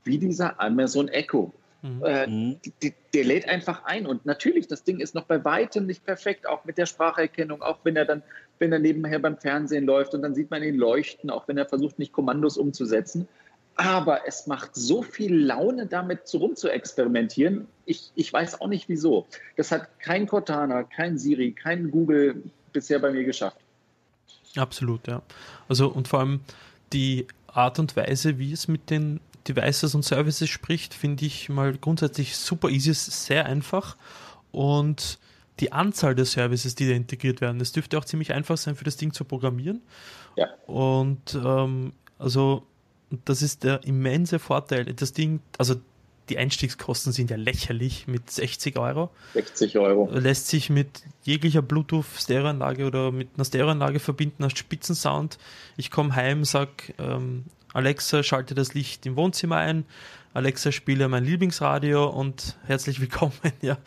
wie dieser Amazon Echo. Mhm. Äh, mhm. die, der lädt einfach ein. Und natürlich, das Ding ist noch bei weitem nicht perfekt, auch mit der Spracherkennung, auch wenn er dann, wenn er nebenher beim Fernsehen läuft und dann sieht man ihn leuchten, auch wenn er versucht, nicht Kommandos umzusetzen. Aber es macht so viel Laune, damit rum zu experimentieren. Ich, ich weiß auch nicht wieso. Das hat kein Cortana, kein Siri, kein Google bisher bei mir geschafft. Absolut, ja. Also und vor allem die Art und Weise, wie es mit den Devices und Services spricht, finde ich mal grundsätzlich super easy, ist sehr einfach und die Anzahl der Services, die da integriert werden, das dürfte auch ziemlich einfach sein für das Ding zu programmieren. Ja. Und ähm, also das ist der immense Vorteil. Das Ding, also die Einstiegskosten sind ja lächerlich mit 60 Euro. 60 Euro. Lässt sich mit jeglicher Bluetooth-Stereoanlage oder mit einer Stereoanlage verbinden, hast Spitzensound. Ich komme heim, sag ähm, Alexa, schalte das Licht im Wohnzimmer ein. Alexa, spiele mein Lieblingsradio und herzlich willkommen. Ja,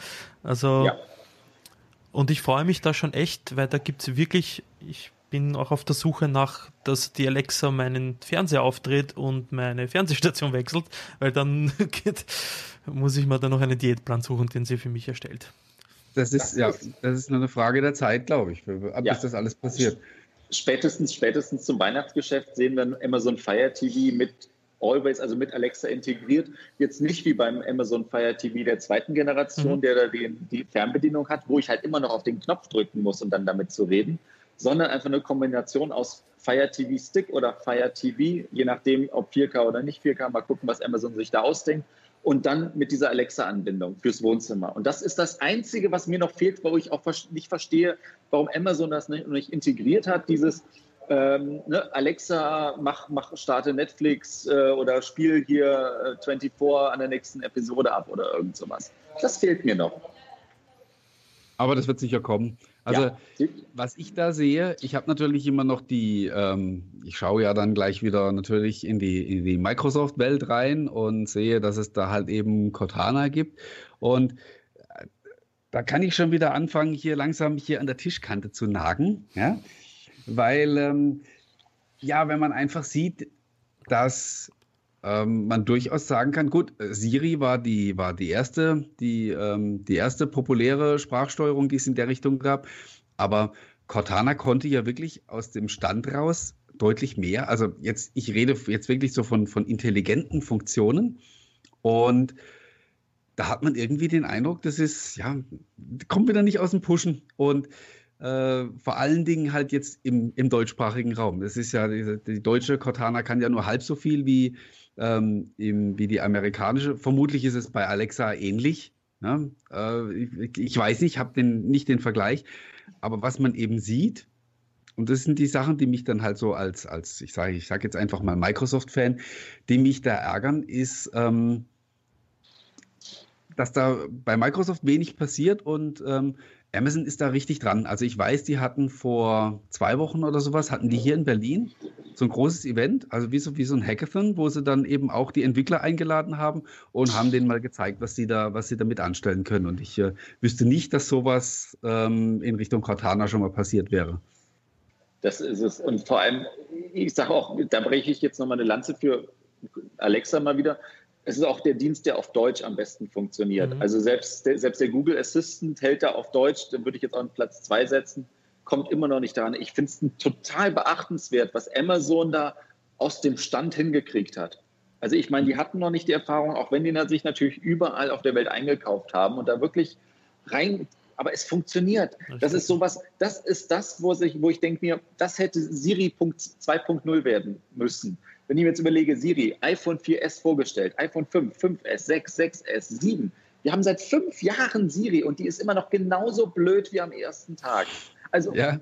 also ja. und ich freue mich da schon echt, weil da gibt es wirklich, ich bin auch auf der Suche nach, dass die Alexa meinen Fernseher aufdreht und meine Fernsehstation wechselt, weil dann geht, muss ich mir dann noch einen Diätplan suchen, den sie für mich erstellt. Das ist, das ja, das ist nur eine Frage der Zeit, glaube ich, ab ja. bis das alles passiert. Spätestens, spätestens zum Weihnachtsgeschäft sehen wir Amazon Fire TV mit Always, also mit Alexa integriert. Jetzt nicht wie beim Amazon Fire TV der zweiten Generation, mhm. der da die, die Fernbedienung hat, wo ich halt immer noch auf den Knopf drücken muss, um dann damit zu reden, sondern einfach eine Kombination aus Fire TV Stick oder Fire TV, je nachdem, ob 4K oder nicht 4K, mal gucken, was Amazon sich da ausdenkt. Und dann mit dieser Alexa-Anbindung fürs Wohnzimmer. Und das ist das Einzige, was mir noch fehlt, wo ich auch nicht verstehe, warum Amazon das nicht, integriert hat. Dieses ähm, ne, Alexa, mach, mach, starte Netflix äh, oder spiel hier äh, 24 an der nächsten Episode ab oder irgend sowas. Das fehlt mir noch. Aber das wird sicher kommen. Also, ja. was ich da sehe, ich habe natürlich immer noch die, ähm, ich schaue ja dann gleich wieder natürlich in die, in die Microsoft-Welt rein und sehe, dass es da halt eben Cortana gibt. Und äh, da kann ich schon wieder anfangen, hier langsam hier an der Tischkante zu nagen, ja, weil, ähm, ja, wenn man einfach sieht, dass ähm, man durchaus sagen kann, gut, Siri war die, war die erste, die, ähm, die erste populäre Sprachsteuerung, die es in der Richtung gab. Aber Cortana konnte ja wirklich aus dem Stand raus deutlich mehr. Also jetzt, ich rede jetzt wirklich so von, von intelligenten Funktionen. Und da hat man irgendwie den Eindruck, das ist, ja, kommt wieder nicht aus dem Pushen. Und äh, vor allen Dingen halt jetzt im, im deutschsprachigen Raum. Das ist ja, die, die deutsche Cortana kann ja nur halb so viel wie, ähm, wie die amerikanische. Vermutlich ist es bei Alexa ähnlich. Ne? Äh, ich, ich, weiß nicht, ich habe den, nicht den Vergleich. Aber was man eben sieht, und das sind die Sachen, die mich dann halt so als, als ich sage ich sag jetzt einfach mal Microsoft-Fan, die mich da ärgern, ist, ähm, dass da bei Microsoft wenig passiert und ähm, Amazon ist da richtig dran. Also ich weiß, die hatten vor zwei Wochen oder sowas, hatten die hier in Berlin so ein großes Event, also wie so, wie so ein Hackathon, wo sie dann eben auch die Entwickler eingeladen haben und haben denen mal gezeigt, was sie da, was sie damit anstellen können. Und ich äh, wüsste nicht, dass sowas ähm, in Richtung Cortana schon mal passiert wäre. Das ist es. Und vor allem, ich sage auch, da breche ich jetzt nochmal eine Lanze für Alexa mal wieder es ist auch der Dienst, der auf Deutsch am besten funktioniert. Mhm. Also selbst der, selbst der Google Assistant hält da auf Deutsch, den würde ich jetzt auf Platz zwei setzen, kommt immer noch nicht daran. Ich finde es total beachtenswert, was Amazon da aus dem Stand hingekriegt hat. Also ich meine, die hatten noch nicht die Erfahrung, auch wenn die sich natürlich überall auf der Welt eingekauft haben und da wirklich rein, aber es funktioniert. Das ist sowas, das ist das, wo, sich, wo ich denke mir, das hätte Siri 2.0 werden müssen. Wenn ich mir jetzt überlege, Siri, iPhone 4S vorgestellt, iPhone 5, 5S, 6, 6S, 7. Wir haben seit fünf Jahren Siri und die ist immer noch genauso blöd wie am ersten Tag. Also, ja.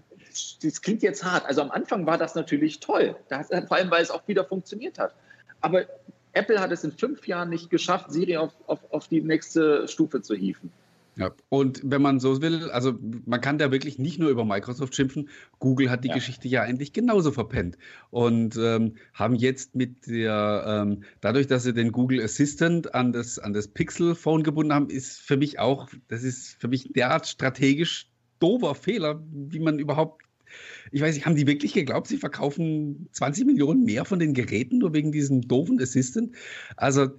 das klingt jetzt hart. Also am Anfang war das natürlich toll, das, vor allem weil es auch wieder funktioniert hat. Aber Apple hat es in fünf Jahren nicht geschafft, Siri auf, auf, auf die nächste Stufe zu hieven. Ja, und wenn man so will, also man kann da wirklich nicht nur über Microsoft schimpfen. Google hat die ja. Geschichte ja eigentlich genauso verpennt und ähm, haben jetzt mit der, ähm, dadurch, dass sie den Google Assistant an das, an das Pixel Phone gebunden haben, ist für mich auch, das ist für mich derart strategisch dober Fehler, wie man überhaupt ich weiß nicht, haben die wirklich geglaubt, sie verkaufen 20 Millionen mehr von den Geräten nur wegen diesem doofen Assistant? Also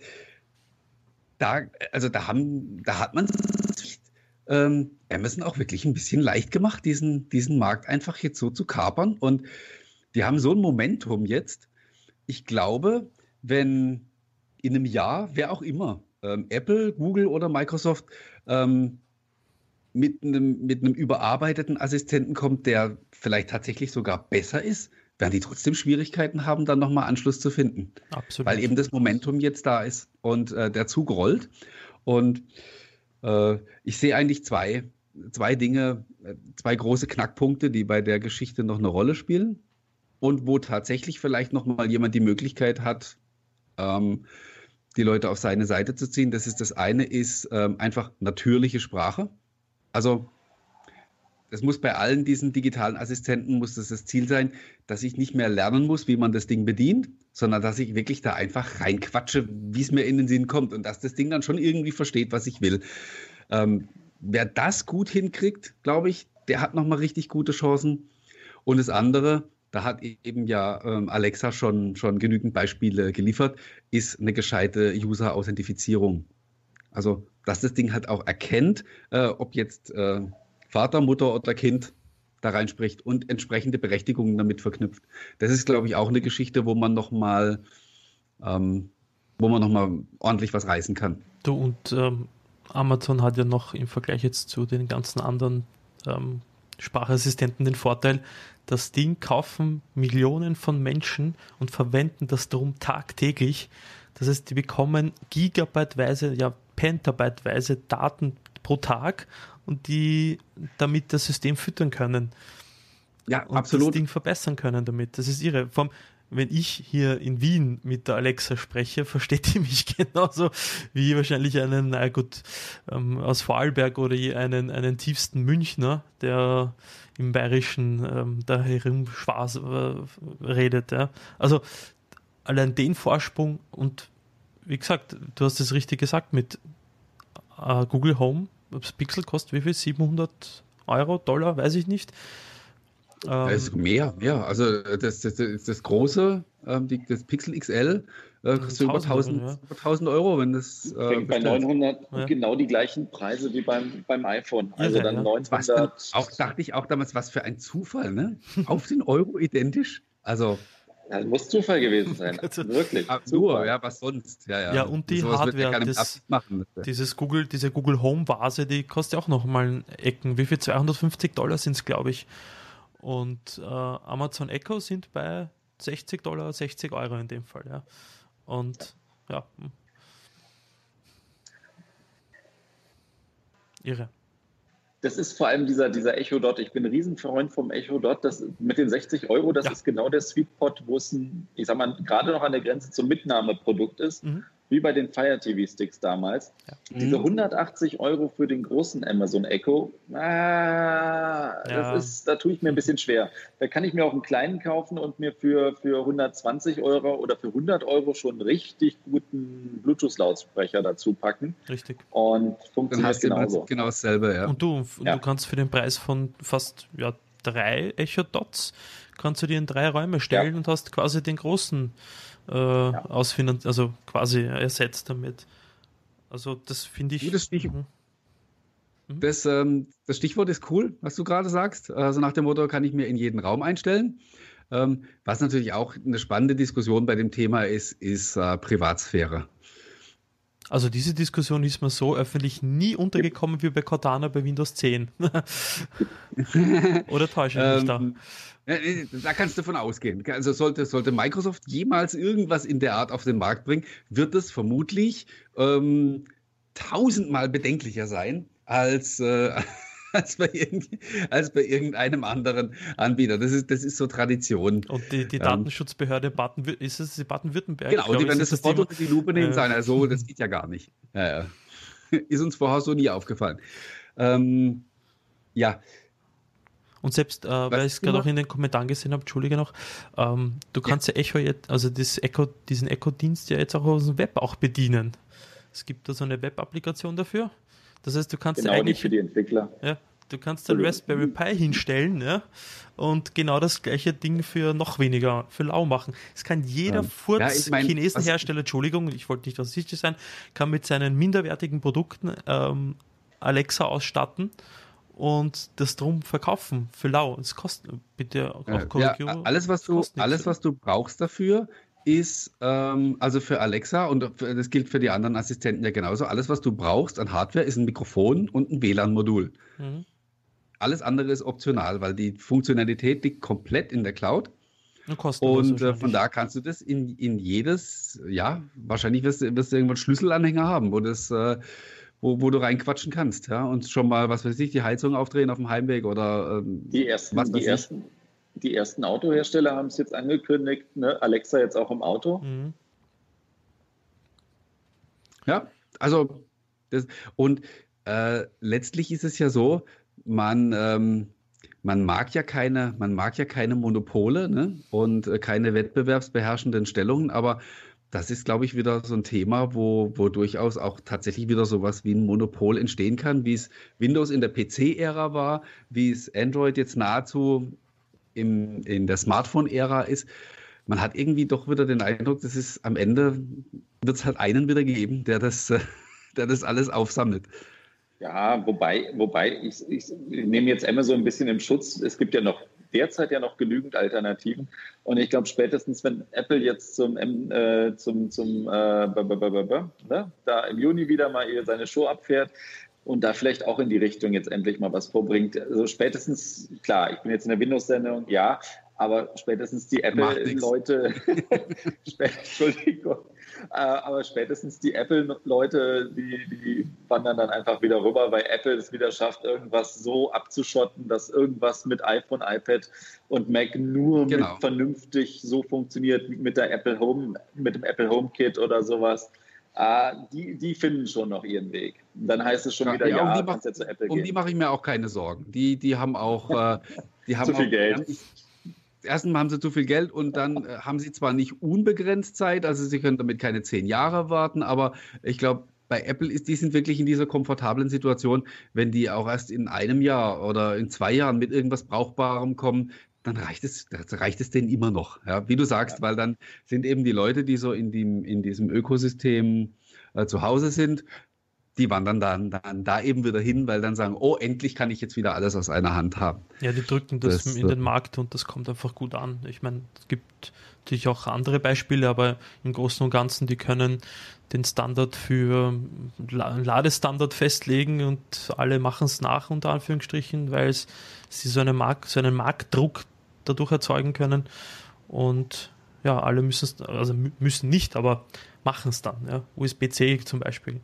da, also da haben, da hat man ähm, Amazon auch wirklich ein bisschen leicht gemacht, diesen, diesen Markt einfach jetzt so zu kapern. Und die haben so ein Momentum jetzt. Ich glaube, wenn in einem Jahr, wer auch immer, ähm, Apple, Google oder Microsoft ähm, mit, einem, mit einem überarbeiteten Assistenten kommt, der vielleicht tatsächlich sogar besser ist, werden die trotzdem Schwierigkeiten haben, dann nochmal Anschluss zu finden. Absolut. Weil eben das Momentum jetzt da ist und äh, der Zug rollt. Und äh, ich sehe eigentlich zwei, zwei Dinge, äh, zwei große Knackpunkte, die bei der Geschichte noch eine Rolle spielen und wo tatsächlich vielleicht noch mal jemand die Möglichkeit hat, ähm, die Leute auf seine Seite zu ziehen. Das ist das eine, ist ähm, einfach natürliche Sprache. Also es muss bei allen diesen digitalen Assistenten muss das, das Ziel sein, dass ich nicht mehr lernen muss, wie man das Ding bedient, sondern dass ich wirklich da einfach reinquatsche, wie es mir in den Sinn kommt und dass das Ding dann schon irgendwie versteht, was ich will. Ähm, wer das gut hinkriegt, glaube ich, der hat nochmal richtig gute Chancen. Und das andere, da hat eben ja ähm, Alexa schon, schon genügend Beispiele geliefert, ist eine gescheite User-Authentifizierung. Also, dass das Ding halt auch erkennt, äh, ob jetzt äh, Vater, Mutter oder Kind da reinspricht und entsprechende Berechtigungen damit verknüpft. Das ist, glaube ich, auch eine Geschichte, wo man nochmal ähm, wo man noch ordentlich was reißen kann. Du und ähm, Amazon hat ja noch im Vergleich jetzt zu den ganzen anderen ähm, Sprachassistenten den Vorteil, das Ding kaufen Millionen von Menschen und verwenden das drum tagtäglich. Das heißt, die bekommen gigabyteweise, ja pentabyteweise Daten pro Tag und die damit das System füttern können. Ja, und absolut. das Ding verbessern können damit. Das ist irre. Vom, wenn ich hier in Wien mit der Alexa spreche, versteht die mich genauso wie wahrscheinlich einen, na gut, ähm, aus Vorarlberg oder einen, einen tiefsten Münchner, der im Bayerischen ähm, da herumschwarz äh, redet. Ja. Also allein den Vorsprung und wie gesagt, du hast es richtig gesagt mit äh, Google Home, das Pixel kostet wie viel? 700 Euro, Dollar, weiß ich nicht. Ähm, also mehr, mehr. Also das, das, das, das große, ähm, die, das Pixel XL, äh, kostet über 1000, ja. über 1000 Euro, wenn das. Äh, bei 900 ja. genau die gleichen Preise wie beim, beim iPhone. Also ja, dann 900. Dann, auch dachte ich auch damals, was für ein Zufall, ne? Auf den Euro identisch. Also. Das muss Zufall gewesen sein. Also, Wirklich. Ach, nur, ja, was sonst. Ja, ja. ja und die so Hardware, das, machen, dieses Google, diese Google Home Vase, die kostet auch nochmal Ecken. Wie viel? 250 Dollar sind es, glaube ich. Und äh, Amazon Echo sind bei 60 Dollar, 60 Euro in dem Fall, ja. Und ja. Hm. Irre. Das ist vor allem dieser, dieser Echo Dot. Ich bin ein Riesenfreund vom Echo Dot. Das, mit den 60 Euro, das ja. ist genau der Sweet Pot, wo es ein, ich sag mal, gerade noch an der Grenze zum Mitnahmeprodukt ist. Mhm wie bei den Fire TV Sticks damals. Ja. Diese 180 mhm. Euro für den großen Amazon Echo, ah, ja. das ist, da tue ich mir ein bisschen schwer. Da kann ich mir auch einen kleinen kaufen und mir für, für 120 Euro oder für 100 Euro schon einen richtig guten Bluetooth-Lautsprecher dazu packen. Richtig. Und funktioniert genauso. Genau dasselbe, ja. Und du, ja. du kannst für den Preis von fast ja, drei Echo Dots kannst du dir in drei Räume stellen und hast quasi den großen äh, ja. ausfinanziert, also quasi ersetzt damit. Also das finde ich. Gutes Stich mhm. mhm. das, ähm, das, Stichwort ist cool, was du gerade sagst. Also nach dem Motto kann ich mir in jeden Raum einstellen. Ähm, was natürlich auch eine spannende Diskussion bei dem Thema ist, ist äh, Privatsphäre. Also diese Diskussion ist mir so öffentlich nie untergekommen wie bei Cortana bei Windows 10. Oder täusche ich mich ähm, da? Da kannst du davon ausgehen. Also sollte, sollte Microsoft jemals irgendwas in der Art auf den Markt bringen, wird es vermutlich ähm, tausendmal bedenklicher sein als, äh, als, bei als bei irgendeinem anderen Anbieter. Das ist, das ist so Tradition. Und die, die ähm, Datenschutzbehörde Baden, ist es die Baden-Württemberg? Genau, die werden das sofort unter die Lupe nehmen äh, sein. Also, das geht ja gar nicht. Ja, ja. Ist uns vorher so nie aufgefallen. Ähm, ja, und selbst, äh, weil ich es gerade auch in den Kommentaren gesehen habe, entschuldige noch, ähm, du kannst ja. ja Echo jetzt, also das Echo, diesen Echo-Dienst ja jetzt auch aus dem Web auch bedienen. Es gibt da so eine Web-Applikation dafür. Das heißt, du kannst genau, eigentlich. für die Entwickler. Ja, du kannst den Raspberry Pi hinstellen ja, und genau das gleiche Ding für noch weniger, für lau machen. Es kann jeder ja. Furz ja, ich mein, Chinesenhersteller, Entschuldigung, ich wollte nicht rassistisch sein, kann mit seinen minderwertigen Produkten ähm, Alexa ausstatten und das drum verkaufen für lau. Es kostet bitte auch ja, alles was du alles was du brauchst dafür ist ähm, also für Alexa und das gilt für die anderen Assistenten ja genauso. Alles was du brauchst an Hardware ist ein Mikrofon und ein WLAN-Modul. Mhm. Alles andere ist optional, weil die Funktionalität liegt komplett in der Cloud. Und äh, von da kannst du das in, in jedes, ja, wahrscheinlich wirst, wirst du irgendwann Schlüsselanhänger haben, wo das äh, wo, wo du reinquatschen kannst, ja, und schon mal, was weiß ich, die Heizung aufdrehen auf dem Heimweg oder ähm, die ersten, was die ersten, die ersten Autohersteller haben es jetzt angekündigt, ne? Alexa jetzt auch im Auto. Mhm. Ja, also das, und äh, letztlich ist es ja so, man, ähm, man mag ja keine, man mag ja keine Monopole ne? und äh, keine wettbewerbsbeherrschenden Stellungen, aber das ist, glaube ich, wieder so ein Thema, wo, wo durchaus auch tatsächlich wieder sowas wie ein Monopol entstehen kann, wie es Windows in der PC-Ära war, wie es Android jetzt nahezu im, in der Smartphone-Ära ist. Man hat irgendwie doch wieder den Eindruck, dass es am Ende wird es halt einen wieder geben, der das, der das alles aufsammelt. Ja, wobei, wobei ich, ich nehme jetzt Amazon ein bisschen im Schutz. Es gibt ja noch derzeit ja noch genügend Alternativen. Und ich glaube, spätestens wenn Apple jetzt zum, äh, zum, zum äh, ne, da im Juni wieder mal seine Show abfährt und da vielleicht auch in die Richtung jetzt endlich mal was vorbringt. Also spätestens, klar, ich bin jetzt in der Windows-Sendung, ja, aber spätestens die Apple-Leute, Entschuldigung, äh, aber spätestens die Apple-Leute, die, die wandern dann einfach wieder rüber, weil Apple es wieder schafft, irgendwas so abzuschotten, dass irgendwas mit iPhone, iPad und Mac nur genau. vernünftig so funktioniert mit der Apple Home, mit dem Apple Home Kit oder sowas. Uh, die, die finden schon noch ihren Weg. Dann heißt es schon ja, wieder, ja, um ja, die, mach, zu Apple um die mache ich mir auch keine Sorgen. Die, die haben auch, äh, die haben zu viel auch, Geld. Ich, erstens haben sie zu viel Geld und dann äh, haben sie zwar nicht unbegrenzt Zeit, also sie können damit keine zehn Jahre warten, aber ich glaube, bei Apple ist, die sind wirklich in dieser komfortablen Situation, wenn die auch erst in einem Jahr oder in zwei Jahren mit irgendwas Brauchbarem kommen, dann reicht es, reicht es denen immer noch. Ja, wie du sagst, ja. weil dann sind eben die Leute, die so in, dem, in diesem Ökosystem äh, zu Hause sind, die wandern dann, dann da eben wieder hin, weil dann sagen, oh, endlich kann ich jetzt wieder alles aus einer Hand haben. Ja, die drücken das, das in den Markt und das kommt einfach gut an. Ich meine, es gibt natürlich auch andere Beispiele, aber im Großen und Ganzen, die können den Standard für Ladestandard festlegen und alle machen es nach, unter Anführungsstrichen, weil sie so einen, Markt, so einen Marktdruck dadurch erzeugen können und ja, alle müssen es, also müssen nicht, aber machen es dann. Ja. USB-C zum Beispiel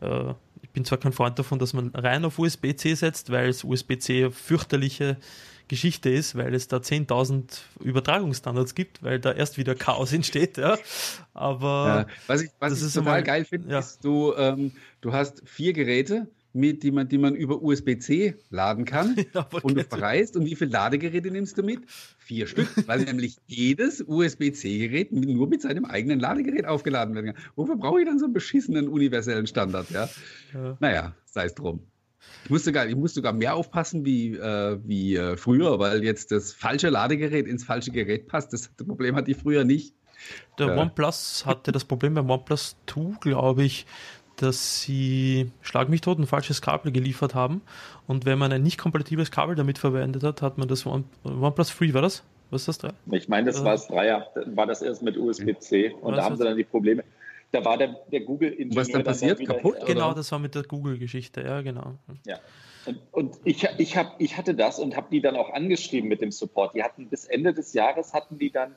äh, ich bin zwar kein Freund davon, dass man rein auf USB-C setzt, weil es USB-C fürchterliche Geschichte ist, weil es da 10.000 Übertragungsstandards gibt, weil da erst wieder Chaos entsteht. Ja. Aber ja, was ich, was ich total geil finde, ja. ist, du, ähm, du hast vier Geräte mit, die man, die man über USB-C laden kann. Ja, und du verreist. Und wie viele Ladegeräte nimmst du mit? Vier Stück, weil nämlich jedes USB-C-Gerät nur mit seinem eigenen Ladegerät aufgeladen werden kann. Wofür brauche ich dann so einen beschissenen universellen Standard? Ja? ja. Naja, sei es drum. Ich muss sogar, ich muss sogar mehr aufpassen wie, äh, wie äh, früher, weil jetzt das falsche Ladegerät ins falsche Gerät passt. Das, das Problem hatte ich früher nicht. Der äh, OnePlus hatte das Problem beim OnePlus 2, glaube ich, dass sie, schlag mich tot, ein falsches Kabel geliefert haben. Und wenn man ein nicht kompatibles Kabel damit verwendet hat, hat man das One, OnePlus Free, war das? Was ist das? Ich meine, das äh, war das Dreier, war das erst mit USB-C. Und da haben sie dann die Probleme. Da war der, der Google-Ingenieur. Was dann passiert? Kaputt? Oder? Genau, das war mit der Google-Geschichte, ja, genau. Ja. Und, und ich, ich, hab, ich hatte das und habe die dann auch angeschrieben mit dem Support. Die hatten bis Ende des Jahres hatten die dann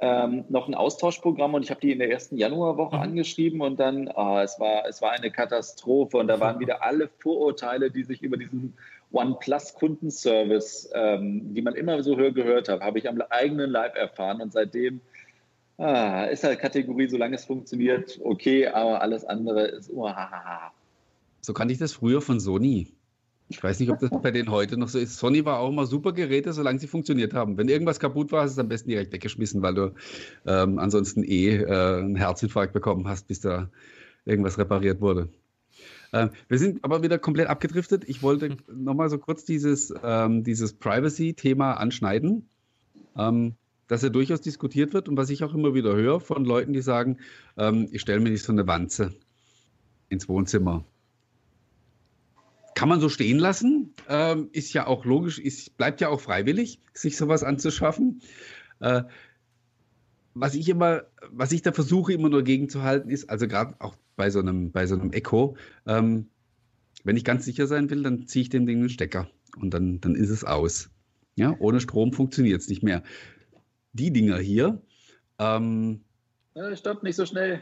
ähm, noch ein Austauschprogramm und ich habe die in der ersten Januarwoche mhm. angeschrieben und dann, oh, es, war, es war eine Katastrophe und da waren wieder alle Vorurteile, die sich über diesen OnePlus-Kundenservice, ähm, die man immer so höher gehört hat, habe ich am eigenen Leib erfahren und seitdem ah, ist halt Kategorie, solange es funktioniert, okay, aber alles andere ist, oh, So kannte ich das früher von Sony. Ich weiß nicht, ob das bei denen heute noch so ist. Sony war auch immer super Geräte, solange sie funktioniert haben. Wenn irgendwas kaputt war, hast du es am besten direkt weggeschmissen, weil du ähm, ansonsten eh äh, einen Herzinfarkt bekommen hast, bis da irgendwas repariert wurde. Äh, wir sind aber wieder komplett abgedriftet. Ich wollte nochmal so kurz dieses, ähm, dieses Privacy-Thema anschneiden, ähm, dass er durchaus diskutiert wird und was ich auch immer wieder höre von Leuten, die sagen, ähm, ich stelle mir nicht so eine Wanze ins Wohnzimmer kann man so stehen lassen. Ähm, ist ja auch logisch, ist, bleibt ja auch freiwillig, sich sowas anzuschaffen. Äh, was ich immer, was ich da versuche immer nur gegenzuhalten ist, also gerade auch bei so einem, bei so einem Echo, ähm, wenn ich ganz sicher sein will, dann ziehe ich dem Ding einen Stecker und dann, dann ist es aus. Ja, ohne Strom funktioniert es nicht mehr. Die Dinger hier. Ähm, stopp, nicht so schnell.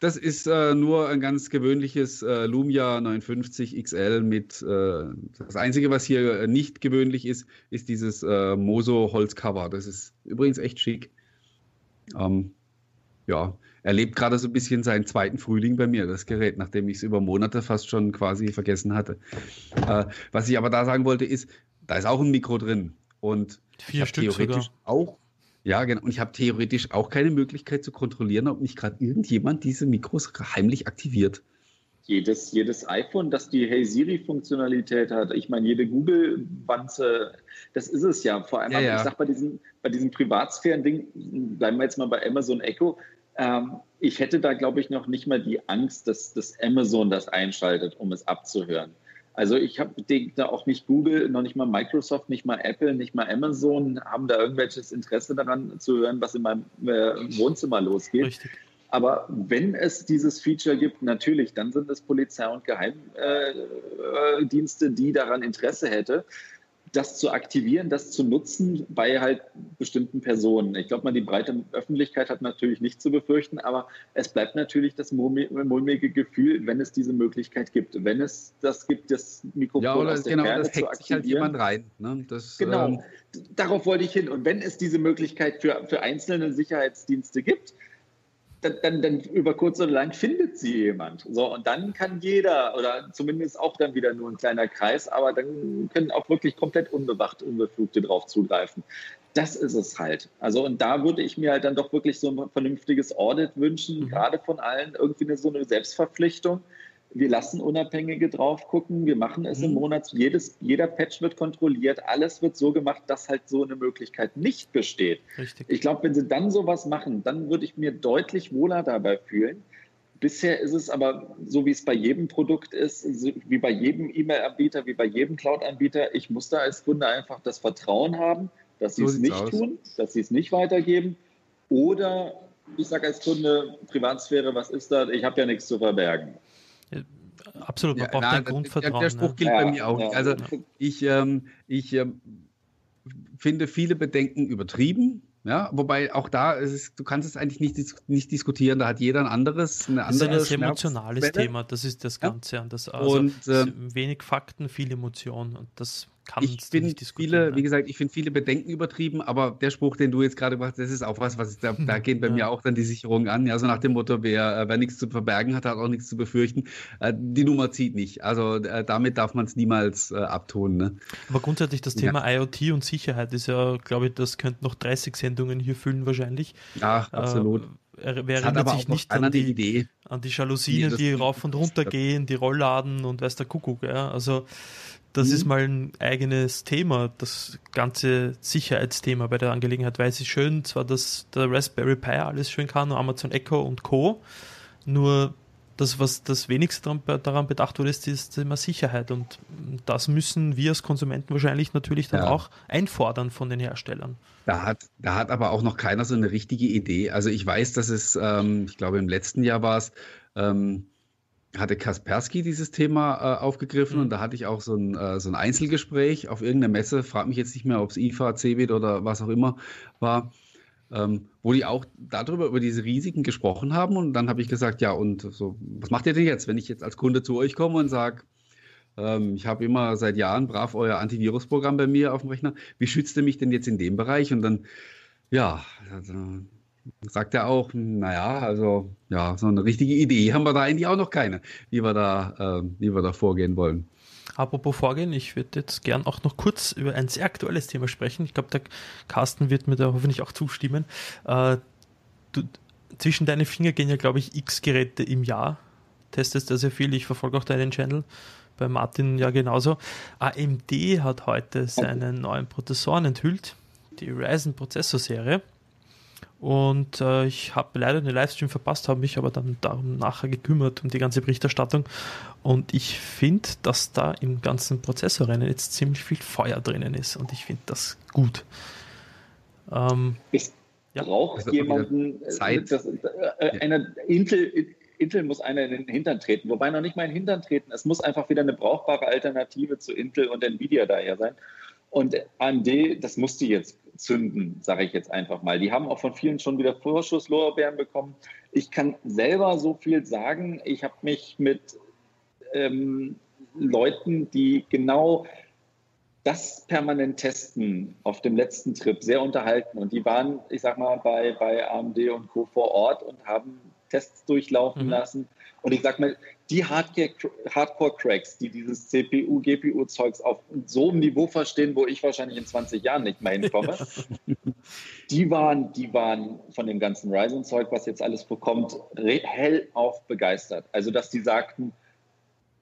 Das ist äh, nur ein ganz gewöhnliches äh, Lumia 950 XL mit. Äh, das Einzige, was hier äh, nicht gewöhnlich ist, ist dieses äh, Moso Holzcover. Das ist übrigens echt schick. Ähm, ja, erlebt gerade so ein bisschen seinen zweiten Frühling bei mir, das Gerät, nachdem ich es über Monate fast schon quasi vergessen hatte. Äh, was ich aber da sagen wollte, ist, da ist auch ein Mikro drin. Und Vier Stück theoretisch sogar. auch. Ja, genau. Und ich habe theoretisch auch keine Möglichkeit zu kontrollieren, ob nicht gerade irgendjemand diese Mikros heimlich aktiviert. jedes, jedes iPhone, das die Hey Siri-Funktionalität hat, ich meine, jede Google-Wanze, das ist es ja. Vor allem, Ja, ja. ich sag bei diesem, bei diesem Privatsphären-Ding, bleiben wir jetzt mal bei Amazon Echo. Ähm, ich hätte da, glaube ich, noch nicht mal die Angst, dass, dass Amazon das einschaltet, um es abzuhören. Also ich habe da auch nicht Google, noch nicht mal Microsoft, nicht mal Apple, nicht mal Amazon haben da irgendwelches Interesse daran zu hören, was in meinem äh, Wohnzimmer losgeht. Richtig. Aber wenn es dieses Feature gibt, natürlich, dann sind es Polizei- und Geheimdienste, äh, Dienste, die daran Interesse hätte, das zu aktivieren, das zu nutzen bei halt bestimmten Personen. Ich glaube mal, die breite Öffentlichkeit hat natürlich nicht zu befürchten, aber es bleibt natürlich das mulmi- mulmige Gefühl, wenn es diese Möglichkeit gibt. Wenn es das gibt, das Mikrofon Ja, oder aus der genau, Ferne das zu hackt sich halt jemand rein. Ne? Das, Genau, ähm, darauf wollte ich hin. Und wenn es diese Möglichkeit für, für einzelne Sicherheitsdienste gibt, dann, dann, dann über kurz oder lang findet sie jemand. So, und dann kann jeder, oder zumindest auch dann wieder nur ein kleiner Kreis, aber dann können auch wirklich komplett unbewacht Unbefugte drauf zugreifen. Das ist es halt. Also, und da würde ich mir halt dann doch wirklich so ein vernünftiges Audit wünschen, Mhm. gerade von allen, irgendwie eine, so eine Selbstverpflichtung. Wir lassen Unabhängige drauf gucken, wir machen es im Mhm. Monat, jedes, jeder Patch wird kontrolliert, alles wird so gemacht, dass halt so eine Möglichkeit nicht besteht. Richtig. Ich glaube, wenn sie dann sowas machen, dann würde ich mir deutlich wohler dabei fühlen. Bisher ist es aber so, wie es bei jedem Produkt ist, wie bei jedem E-Mail-Anbieter, wie bei jedem Cloud-Anbieter. Ich muss da als Kunde einfach das Vertrauen haben, dass sie So es sieht's nicht aus. tun, dass sie es nicht weitergeben. Oder ich sage als Kunde, Privatsphäre, was ist das? Ich habe ja nichts zu verbergen. Absolut, man Ja, braucht nein, ein der- Grundvertrauen. Der Spruch ne? gilt bei mir auch nicht. Also ja. ich, ähm, ich ähm, finde viele Bedenken übertrieben. Ja, wobei auch da ist es, du kannst es eigentlich nicht, dis nicht diskutieren. Da hat jeder ein anderes, eine Das ist andere ein sehr emotionales. Thema, das ist das Ja. Ganze. Und das, also, Und, sind wenig Fakten, viel Emotion und das Ich nicht finde diskutieren. viele, wie ne? gesagt, ich finde viele Bedenken übertrieben, aber der Spruch, den du jetzt gerade gemacht hast, das ist auch was, was da, da gehen bei Ja. mir auch dann die Sicherungen an. Ja, so nach dem Motto, wer, äh, wer nichts zu verbergen hat, hat auch nichts zu befürchten. Äh, die Nummer zieht nicht. Also äh, damit darf man es niemals äh, abtun. Ne? Aber grundsätzlich das Ja. Thema IoT und Sicherheit ist ja, glaube ich, das könnten noch 30 Sendungen hier füllen wahrscheinlich. Ach, absolut. Äh, er, wer erinnert aber sich nicht an die die, Idee. an die Jalousien, die das- rauf und runter gehen, die Rollladen und weiß der Kuckuck. Ja? Also das Mhm. ist mal ein eigenes Thema, das ganze Sicherheitsthema bei der Angelegenheit, weil es ist schön, zwar, dass der Raspberry Pi alles schön kann und Amazon Echo und Co., nur das, was das wenigste daran, bedacht wurde, ist das Thema Sicherheit und das müssen wir als Konsumenten wahrscheinlich natürlich dann Ja. auch einfordern von den Herstellern. Da hat, da hat aber auch noch keiner so eine richtige Idee. Also ich weiß, dass es, ähm, ich glaube im letzten Jahr war es, ähm, hatte Kaspersky dieses Thema äh, aufgegriffen Mhm. und da hatte ich auch so ein, äh, so ein Einzelgespräch auf irgendeiner Messe, frag mich jetzt nicht mehr, ob es IFA, CeBIT oder was auch immer war, ähm, wo die auch darüber, über diese Risiken gesprochen haben und dann habe ich gesagt, ja und so, was macht ihr denn jetzt, wenn ich jetzt als Kunde zu euch komme und sage, ähm, ich habe immer seit Jahren brav euer Antivirusprogramm bei mir auf dem Rechner. Wie schützt ihr mich denn jetzt in dem Bereich? Und dann, ja, also, sagt er auch, naja, also ja, so eine richtige Idee haben wir da eigentlich auch noch keine, wie wir da, ähm, wie wir da vorgehen wollen. Apropos Vorgehen, ich würde jetzt gern auch noch kurz über ein sehr aktuelles Thema sprechen. Ich glaube, der Carsten wird mir da hoffentlich auch zustimmen. Äh, du, zwischen deine Finger gehen ja, glaube ich, x Geräte im Jahr. Testest da sehr viel. Ich verfolge auch deinen Channel. Bei Martin ja genauso. AMD hat heute seinen neuen Prozessoren enthüllt, die Ryzen Prozessorserie. Und äh, ich habe leider den Livestream verpasst, habe mich aber dann darum nachher gekümmert, um die ganze Berichterstattung. Und ich finde, dass da im ganzen Prozessorrennen jetzt ziemlich viel Feuer drinnen ist. Und ich finde das gut. Ähm, Es Ja. wird mal jemanden, äh, Zeit. Das, äh, einer, Intel, Intel muss einer in den Hintern treten, wobei noch nicht mal in den Hintern treten. Es muss einfach wieder eine brauchbare Alternative zu Intel und Nvidia daher sein. Und AMD, das musste jetzt zünden, sage ich jetzt einfach mal. Die haben auch von vielen schon wieder Vorschusslorbeeren bekommen. Ich kann selber so viel sagen. Ich habe mich mit ähm, Leuten, die genau das permanent testen auf dem letzten Trip sehr unterhalten. Und die waren, ich sag mal, bei, bei AMD und Co. vor Ort und haben Tests durchlaufen mhm. lassen. Und ich sag mal, die Hardcore-Cracks, die dieses CPU, GPU-Zeugs auf so einem Niveau verstehen, wo ich wahrscheinlich in 20 Jahren nicht mehr hinkomme, die, waren, die waren von dem ganzen Ryzen-Zeug, was jetzt alles bekommt, hellauf begeistert. Also, dass die sagten,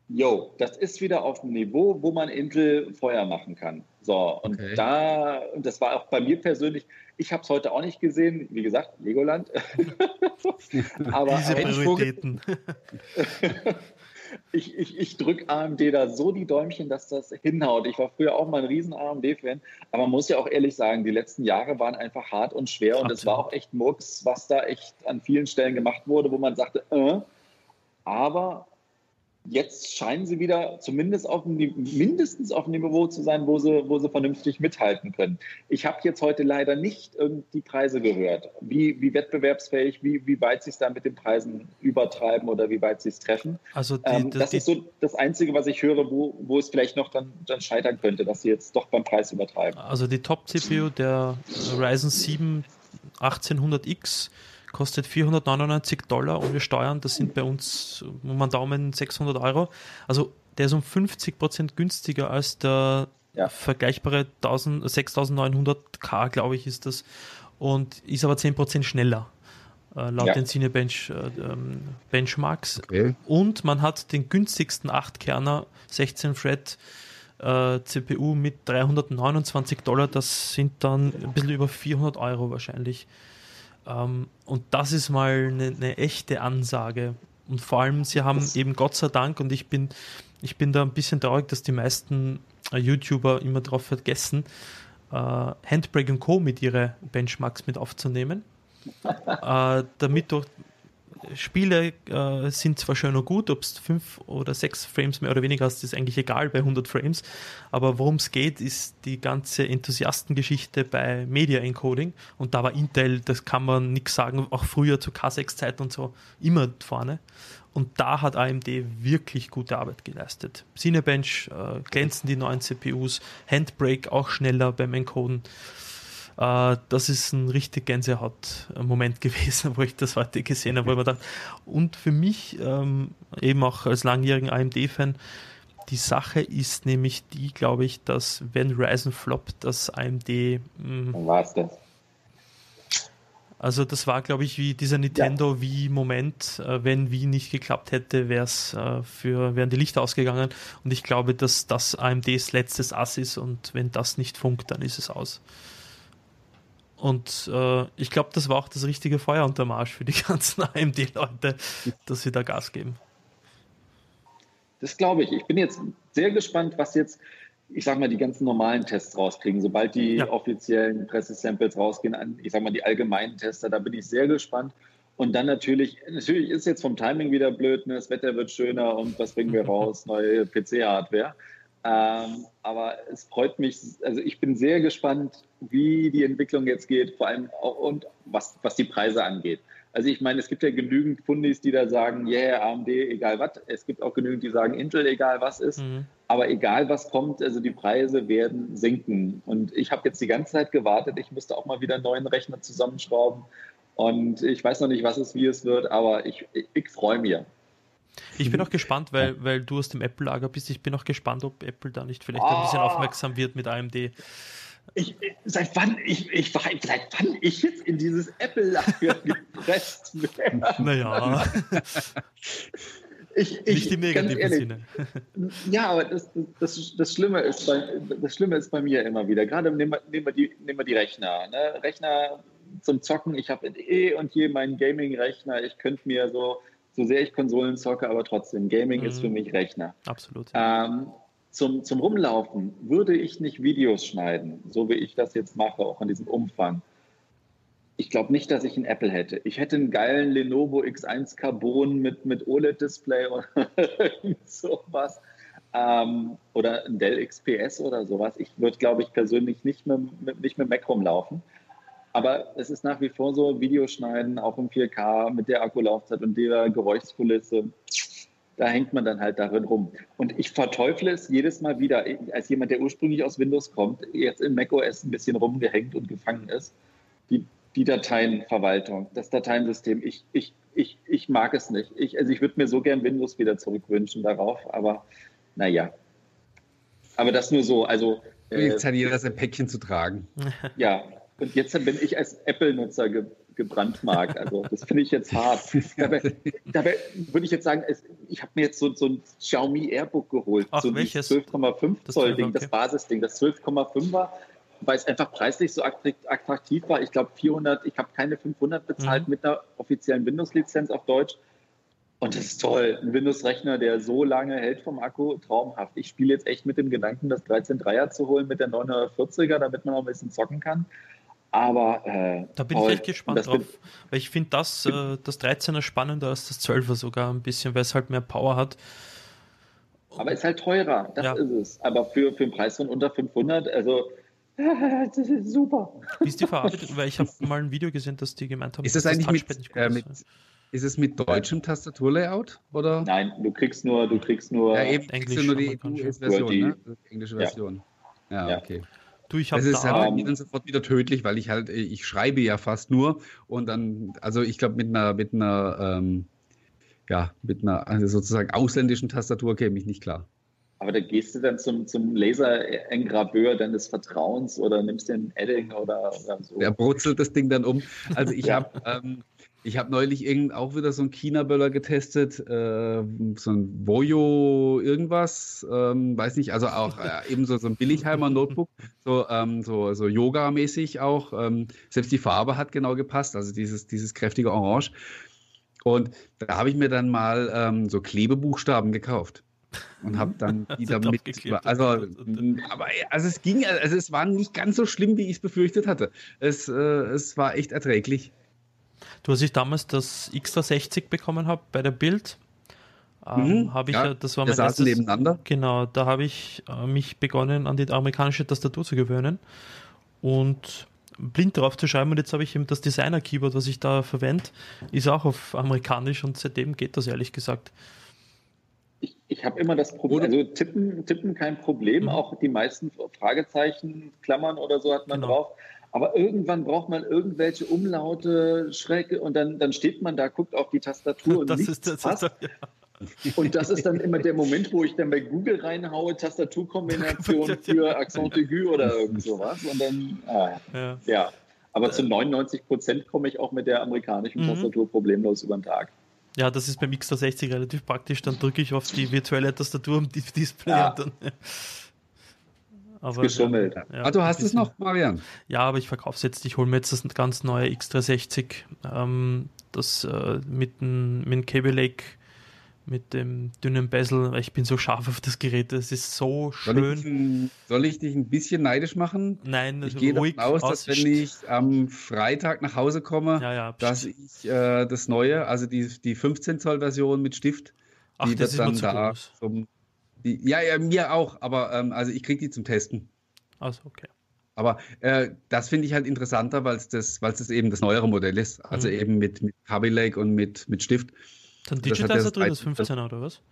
yo, das ist wieder auf dem Niveau, wo man Intel Feuer machen kann. So, und okay. da, und das war auch bei mir persönlich, ich habe es heute auch nicht gesehen, wie gesagt, Legoland. aber Diese Prioritäten. ich, ich, ich drücke AMD da so die Däumchen, dass das hinhaut. Ich war früher auch mal ein riesen AMD-Fan, aber man muss ja auch ehrlich sagen, die letzten Jahre waren einfach hart und schwer und es war auch echt Murks, was da echt an vielen Stellen gemacht wurde, wo man sagte, äh, aber jetzt scheinen sie wieder zumindest auf dem, mindestens auf dem Niveau zu sein, wo sie, wo sie vernünftig mithalten können. Ich habe jetzt heute leider nicht die Preise gehört, wie, wie wettbewerbsfähig, wie, wie weit sie es da mit den Preisen übertreiben oder wie weit sie es treffen. Also die, ähm, das die, ist so das Einzige, was ich höre, wo, wo es vielleicht noch dann, dann scheitern könnte, dass sie jetzt doch beim Preis übertreiben. Also die Top-CPU der Ryzen 7 1800X kostet 499 Dollar ohne Steuern. Das sind bei uns, um man Daumen, 600 Euro. Also der ist um 50 Prozent günstiger als der ja. vergleichbare 6900K, glaube ich, ist das. Und ist aber 10 Prozent schneller. Äh, laut ja. den Cinebench äh, ähm, Benchmarks. Okay. Und man hat den günstigsten 8-Kerner 16 Thread äh, CPU mit 329 Dollar. Das sind dann ein bisschen über 400 Euro wahrscheinlich. Ähm, und das ist mal eine, eine, echte Ansage. Und vor allem, sie haben das eben Gott sei Dank, und ich bin, ich bin da ein bisschen traurig, dass die meisten äh, YouTuber immer darauf vergessen, äh, Handbrake Co. mit ihren Benchmarks mit aufzunehmen. äh, damit durch Spiele äh, sind zwar schön und gut, ob es fünf oder sechs Frames mehr oder weniger hast, ist eigentlich egal bei 100 Frames. Aber worum es geht, ist die ganze Enthusiastengeschichte bei Media Encoding. Und da war Intel, das kann man nichts sagen, auch früher zur K6-Zeit und so, immer vorne. Und da hat AMD wirklich gute Arbeit geleistet. Cinebench äh, glänzen die neuen CPUs, Handbrake auch schneller beim Encoden. Äh, das ist ein richtig Gänsehaut-Moment gewesen, wo ich das heute gesehen habe, wo ich mir dachte, und für mich, ähm, eben auch als langjährigen AMD-Fan, die Sache ist nämlich die, glaube ich, dass wenn Ryzen floppt, dass AMD. Hm, Was das? Also das war, glaube ich, wie dieser Nintendo ja. Wii-Moment. Äh, wenn Wii nicht geklappt hätte, wär's, äh, für, wären die Lichter ausgegangen. Und ich glaube, dass das AMDs letztes Ass ist und wenn das nicht funkt, dann ist es aus. Und äh, ich glaube, das war auch das richtige Feuer unter Marsch für die ganzen AMD-Leute, dass sie da Gas geben. Das glaube ich. Ich bin jetzt sehr gespannt, was jetzt, ich sag mal, die ganzen normalen Tests rauskriegen. Sobald die ja. offiziellen Pressesamples rausgehen, an, ich sag mal, die allgemeinen Tester, da bin ich sehr gespannt. Und dann natürlich, natürlich ist jetzt vom Timing wieder blöd, ne? das Wetter wird schöner und was bringen wir raus? Neue PC-Hardware. Ähm, aber es freut mich, also ich bin sehr gespannt, wie die Entwicklung jetzt geht, vor allem auch, und was, was die Preise angeht. Also ich meine, es gibt ja genügend Fundis, die da sagen, yeah, AMD, egal was. Es gibt auch genügend, die sagen, Intel, egal was ist. Mhm. Aber egal was kommt, also die Preise werden sinken. Und ich habe jetzt die ganze Zeit gewartet. Ich musste auch mal wieder einen neuen Rechner zusammenschrauben. Und ich weiß noch nicht, was es, wie es wird, aber ich, ich, ich freue mich. Ich bin auch gespannt, weil, weil du aus dem Apple-Lager bist. Ich bin auch gespannt, ob Apple da nicht vielleicht oh. ein bisschen ah. aufmerksam wird mit AMD. Ich, seit wann ich, ich war, seit wann ich jetzt in dieses Apple-Lager gepresst werde. Naja. Ich, ich, nicht im negativen ehrlich, Sinne. Ja, aber das, das, das, Schlimme ist bei, das Schlimme ist bei mir immer wieder. Gerade nehmen wir, nehmen wir, die, nehmen wir die Rechner. Ne? Rechner zum Zocken. Ich habe eh und je meinen Gaming-Rechner. Ich könnte mir so so sehr ich Konsolen zocke, aber trotzdem, Gaming mhm. ist für mhm. mich Rechner. Absolut. Ähm, zum, zum Rumlaufen würde ich nicht Videos schneiden, so wie ich das jetzt mache, auch in diesem Umfang. Ich glaube nicht, dass ich einen Apple hätte. Ich hätte einen geilen Lenovo X1 Carbon mit, mit OLED-Display oder sowas. Ähm, oder ein Dell XPS oder sowas. Ich würde, glaube ich, persönlich nicht mehr, nicht mehr Mac rumlaufen. Aber es ist nach wie vor so, Videoschneiden auch im 4K mit der Akkulaufzeit und der Geräuschkulisse. da hängt man dann halt darin rum. Und ich verteufle es jedes Mal wieder, als jemand, der ursprünglich aus Windows kommt, jetzt in macOS ein bisschen rumgehängt und gefangen ist. Die, die Dateienverwaltung, das Dateiensystem, ich, ich, ich, ich mag es nicht. Ich, also ich würde mir so gern Windows wieder zurückwünschen darauf, aber naja. Aber das nur so, also. Jetzt äh, hat jeder sein Päckchen zu tragen. Ja, und jetzt bin ich als Apple-Nutzer ge gebrandmarkt. Also das finde ich jetzt hart. dabei, dabei würde ich jetzt sagen, es, ich habe mir jetzt so, so ein Xiaomi Airbook geholt. Ach, so ein 12,5 Zoll Ding, okay. das Basisding, das 12,5 war, weil es einfach preislich so attraktiv war. Ich glaube 400, ich habe keine 500 bezahlt mhm. mit einer offiziellen Windows-Lizenz auf Deutsch. Und das ist toll. Ein Windows-Rechner, der so lange hält vom Akku, traumhaft. Ich spiele jetzt echt mit dem Gedanken, das 13.3er zu holen mit der 940er, damit man auch ein bisschen zocken kann. Aber äh, da bin toll. ich echt gespannt drauf, weil ich finde das, äh, das 13er spannender als das 12er sogar ein bisschen, weil es halt mehr Power hat. Aber es ist halt teurer, das ja. ist es. Aber für, für einen Preis von unter 500, also das ist super. Wie ist die Verarbeitung? Weil ich habe mal ein Video gesehen, dass die gemeint haben, ist das, das eigentlich mit, äh, mit, ist es mit deutschem Tastaturlayout oder? Nein, du kriegst nur, du kriegst nur ja, eben, Englisch, nur die US-Version, ne? englische Version. Ja, ja okay. Du, ich habe das ist da, halt dann sofort wieder tödlich, weil ich halt, ich schreibe ja fast nur und dann, also ich glaube mit einer, mit einer, ähm, ja, mit einer also sozusagen ausländischen Tastatur käme ich nicht klar. Aber da gehst du dann zum, zum Laser-Engraveur deines Vertrauens oder nimmst dir ein Edding oder, oder so. Der brutzelt das Ding dann um. Also ich ja. habe ähm, ich habe neulich irgend auch wieder so einen China-Böller getestet, äh, so ein Voyo irgendwas, ähm, weiß nicht, also auch äh, eben so, so ein Billigheimer Notebook, so, ähm, so, so Yoga-mäßig auch. Ähm, selbst die Farbe hat genau gepasst, also dieses, dieses kräftige Orange. Und da habe ich mir dann mal ähm, so Klebebuchstaben gekauft und habe dann die damit also aber also es ging also es war nicht ganz so schlimm wie ich es befürchtet hatte es, äh, es war echt erträglich Du, als ich damals das X360 bekommen habe bei der Bild, ähm, mhm, habe ich ja, das war mein erstes, nebeneinander. Genau, da habe ich äh, mich begonnen, an die amerikanische Tastatur zu gewöhnen und blind drauf zu schreiben. Und jetzt habe ich eben das Designer-Keyboard, was ich da verwende, ist auch auf amerikanisch und seitdem geht das ehrlich gesagt. Ich, ich habe immer das Problem, also tippen, tippen kein Problem, mhm. auch die meisten Fragezeichen, Klammern oder so hat man genau. drauf. Aber irgendwann braucht man irgendwelche Umlaute, Schrecke und dann, dann steht man da, guckt auf die Tastatur und das ist, das passt. Ist, ja. Und das ist dann immer der Moment, wo ich dann bei Google reinhaue, Tastaturkombination für Accent aigu oder irgend sowas. Und dann, ah, ja. ja. Aber zu 99 Prozent komme ich auch mit der amerikanischen mhm. Tastatur problemlos über den Tag. Ja, das ist beim X360 relativ praktisch. Dann drücke ich auf die virtuelle Tastatur am Display ja. und dann. Aber, geschummelt. Ja, ah, du hast es noch, Marian? Ja, aber ich verkaufe es jetzt. Ich hole mir jetzt das ganz neue X360, ähm, das äh, mit dem, mit dem Cable Lake, mit dem dünnen Bezel. Ich bin so scharf auf das Gerät. Es ist so schön. Soll ich, soll ich, dich ein bisschen neidisch machen? Nein, ich gehe davon aus, dass wenn ich am Freitag nach Hause komme, ja, ja, dass ich äh, das neue, also die, die 15 Zoll Version mit Stift, Ach, die wird dann da zum ja, ja, mir auch, aber ähm, also ich kriege die zum Testen. Also okay. Aber äh, das finde ich halt interessanter, weil es das, das eben das neuere Modell ist. Also mhm. eben mit, mit Kaby Lake und mit, mit Stift. Dann Digitizer drin, das 15er oder was?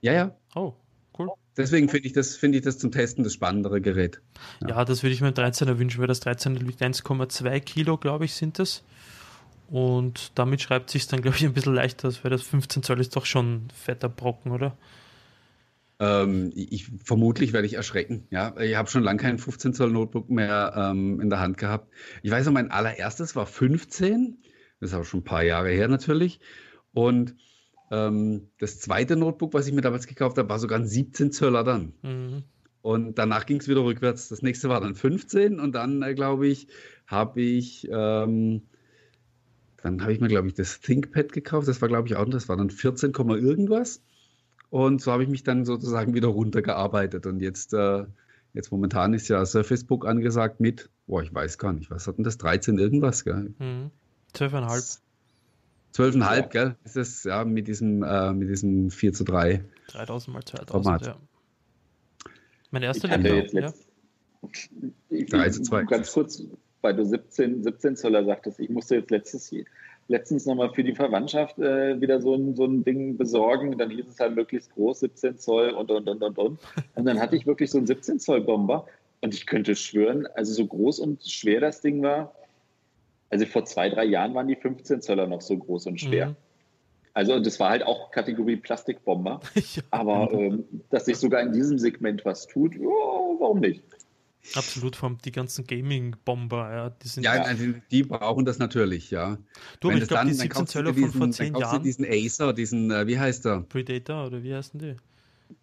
Ja, ja. Oh, cool. Deswegen finde ich, das, find ich das zum Testen das spannendere Gerät. Ja, ja das würde ich mir 13er wünschen, weil das 13er liegt 1,2 Kilo, glaube ich, sind das. Und damit schreibt sich dann, glaube ich, ein bisschen leichter, weil das 15 Zoll ist doch schon fetter Brocken, oder? Ähm, ich, vermutlich werde ich erschrecken. Ja, ich habe schon lange kein 15 Zoll Notebook mehr ähm, in der Hand gehabt. Ich weiß noch, mein allererstes war 15. Das ist auch schon ein paar Jahre her natürlich. Und ähm, das zweite Notebook, was ich mir damals gekauft habe, war sogar ein 17 Zöller dann. Mhm. Und danach ging es wieder rückwärts. Das nächste war dann 15 und dann, äh, glaube ich, habe ich, ähm, dann habe ich mir, glaube ich, das ThinkPad gekauft. Das war, glaube ich, auch, das war dann 14, irgendwas. Und so habe ich mich dann sozusagen wieder runtergearbeitet. Und jetzt, äh, jetzt momentan ist ja Surface Book angesagt mit, boah, ich weiß gar nicht, was hat denn das? 13 irgendwas, gell? Mhm. 12,5. 12,5, ja. gell? Ist das, ja, mit diesem, äh, mit diesem 4 zu 3. 3000 mal 2000, Format. ja. Mein erster Laptop, ja. 3 zu 2. Ganz kurz, weil du 17, 17 Zoller sagtest, ich musste jetzt letztes letztens nochmal für die Verwandtschaft äh, wieder so ein, so ein Ding besorgen. Dann hieß es halt möglichst groß, 17 Zoll und, und, und, und, und. Und dann hatte ich wirklich so einen 17 Zoll Bomber. Und ich könnte schwören, also so groß und schwer das Ding war, also vor zwei, drei Jahren waren die 15 Zöller noch so groß und schwer. Mhm. Also das war halt auch Kategorie Plastikbomber. ja. Aber ähm, dass sich sogar in diesem Segment was tut, oh, warum nicht? Absolut, vom die ganzen Gaming-Bomber, ja, die sind. Ja, also die brauchen das natürlich, ja. Du, aber ich glaube, die 17 Zöller von vor 10 Jahren. diesen Acer, diesen, äh, wie heißt der? Predator oder wie heißen die?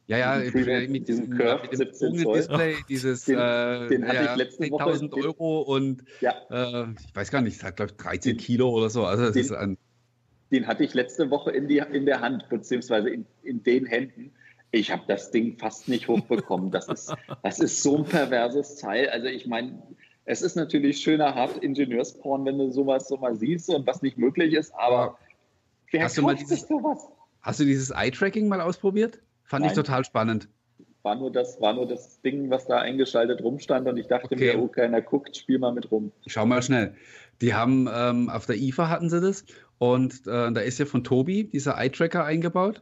Ja, ja, mit, mit diesem Curve mit 17 Zoll. Display, dieses den, äh, den hatte ja, ich letzte 10.000 Euro und ja. äh, ich weiß gar nicht, hat glaube ich 13 Kilo oder so. Also das den, ist ein den hatte ich letzte Woche in, die, in der Hand, beziehungsweise in, in den Händen. Ich habe das Ding fast nicht hochbekommen. Das ist, das ist so ein perverses Teil. Also ich meine, es ist natürlich schöner hart Ingenieursporn, wenn du sowas so mal siehst und was nicht möglich ist, aber wer hast du mal dieses, sowas? Hast du dieses Eye-Tracking mal ausprobiert? Fand Nein. ich total spannend. War nur, das, war nur das Ding, was da eingeschaltet rumstand und ich dachte okay. mir, oh, keiner guckt, spiel mal mit rum. Schau mal schnell. Die haben ähm, auf der IFA hatten sie das und äh, da ist ja von Tobi dieser Eye-Tracker eingebaut.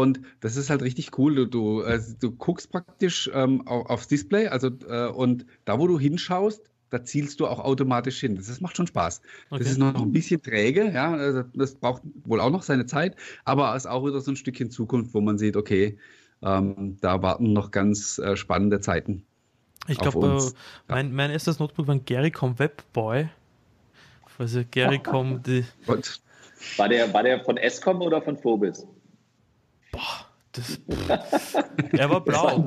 Und das ist halt richtig cool. Du, du, äh, du guckst praktisch ähm, auf, aufs Display, also äh, und da, wo du hinschaust, da zielst du auch automatisch hin. Das, das macht schon Spaß. Okay. Das ist noch ein bisschen träge, ja. Also das braucht wohl auch noch seine Zeit, aber ist auch wieder so ein Stückchen Zukunft, wo man sieht, okay, ähm, da warten noch ganz äh, spannende Zeiten. Ich glaube, äh, mein, mein erstes Notebook war ein Gericom Webboy. Also Gericom, die. War der, war der von Escom oder von Phobis? Boah. Das, er war blau.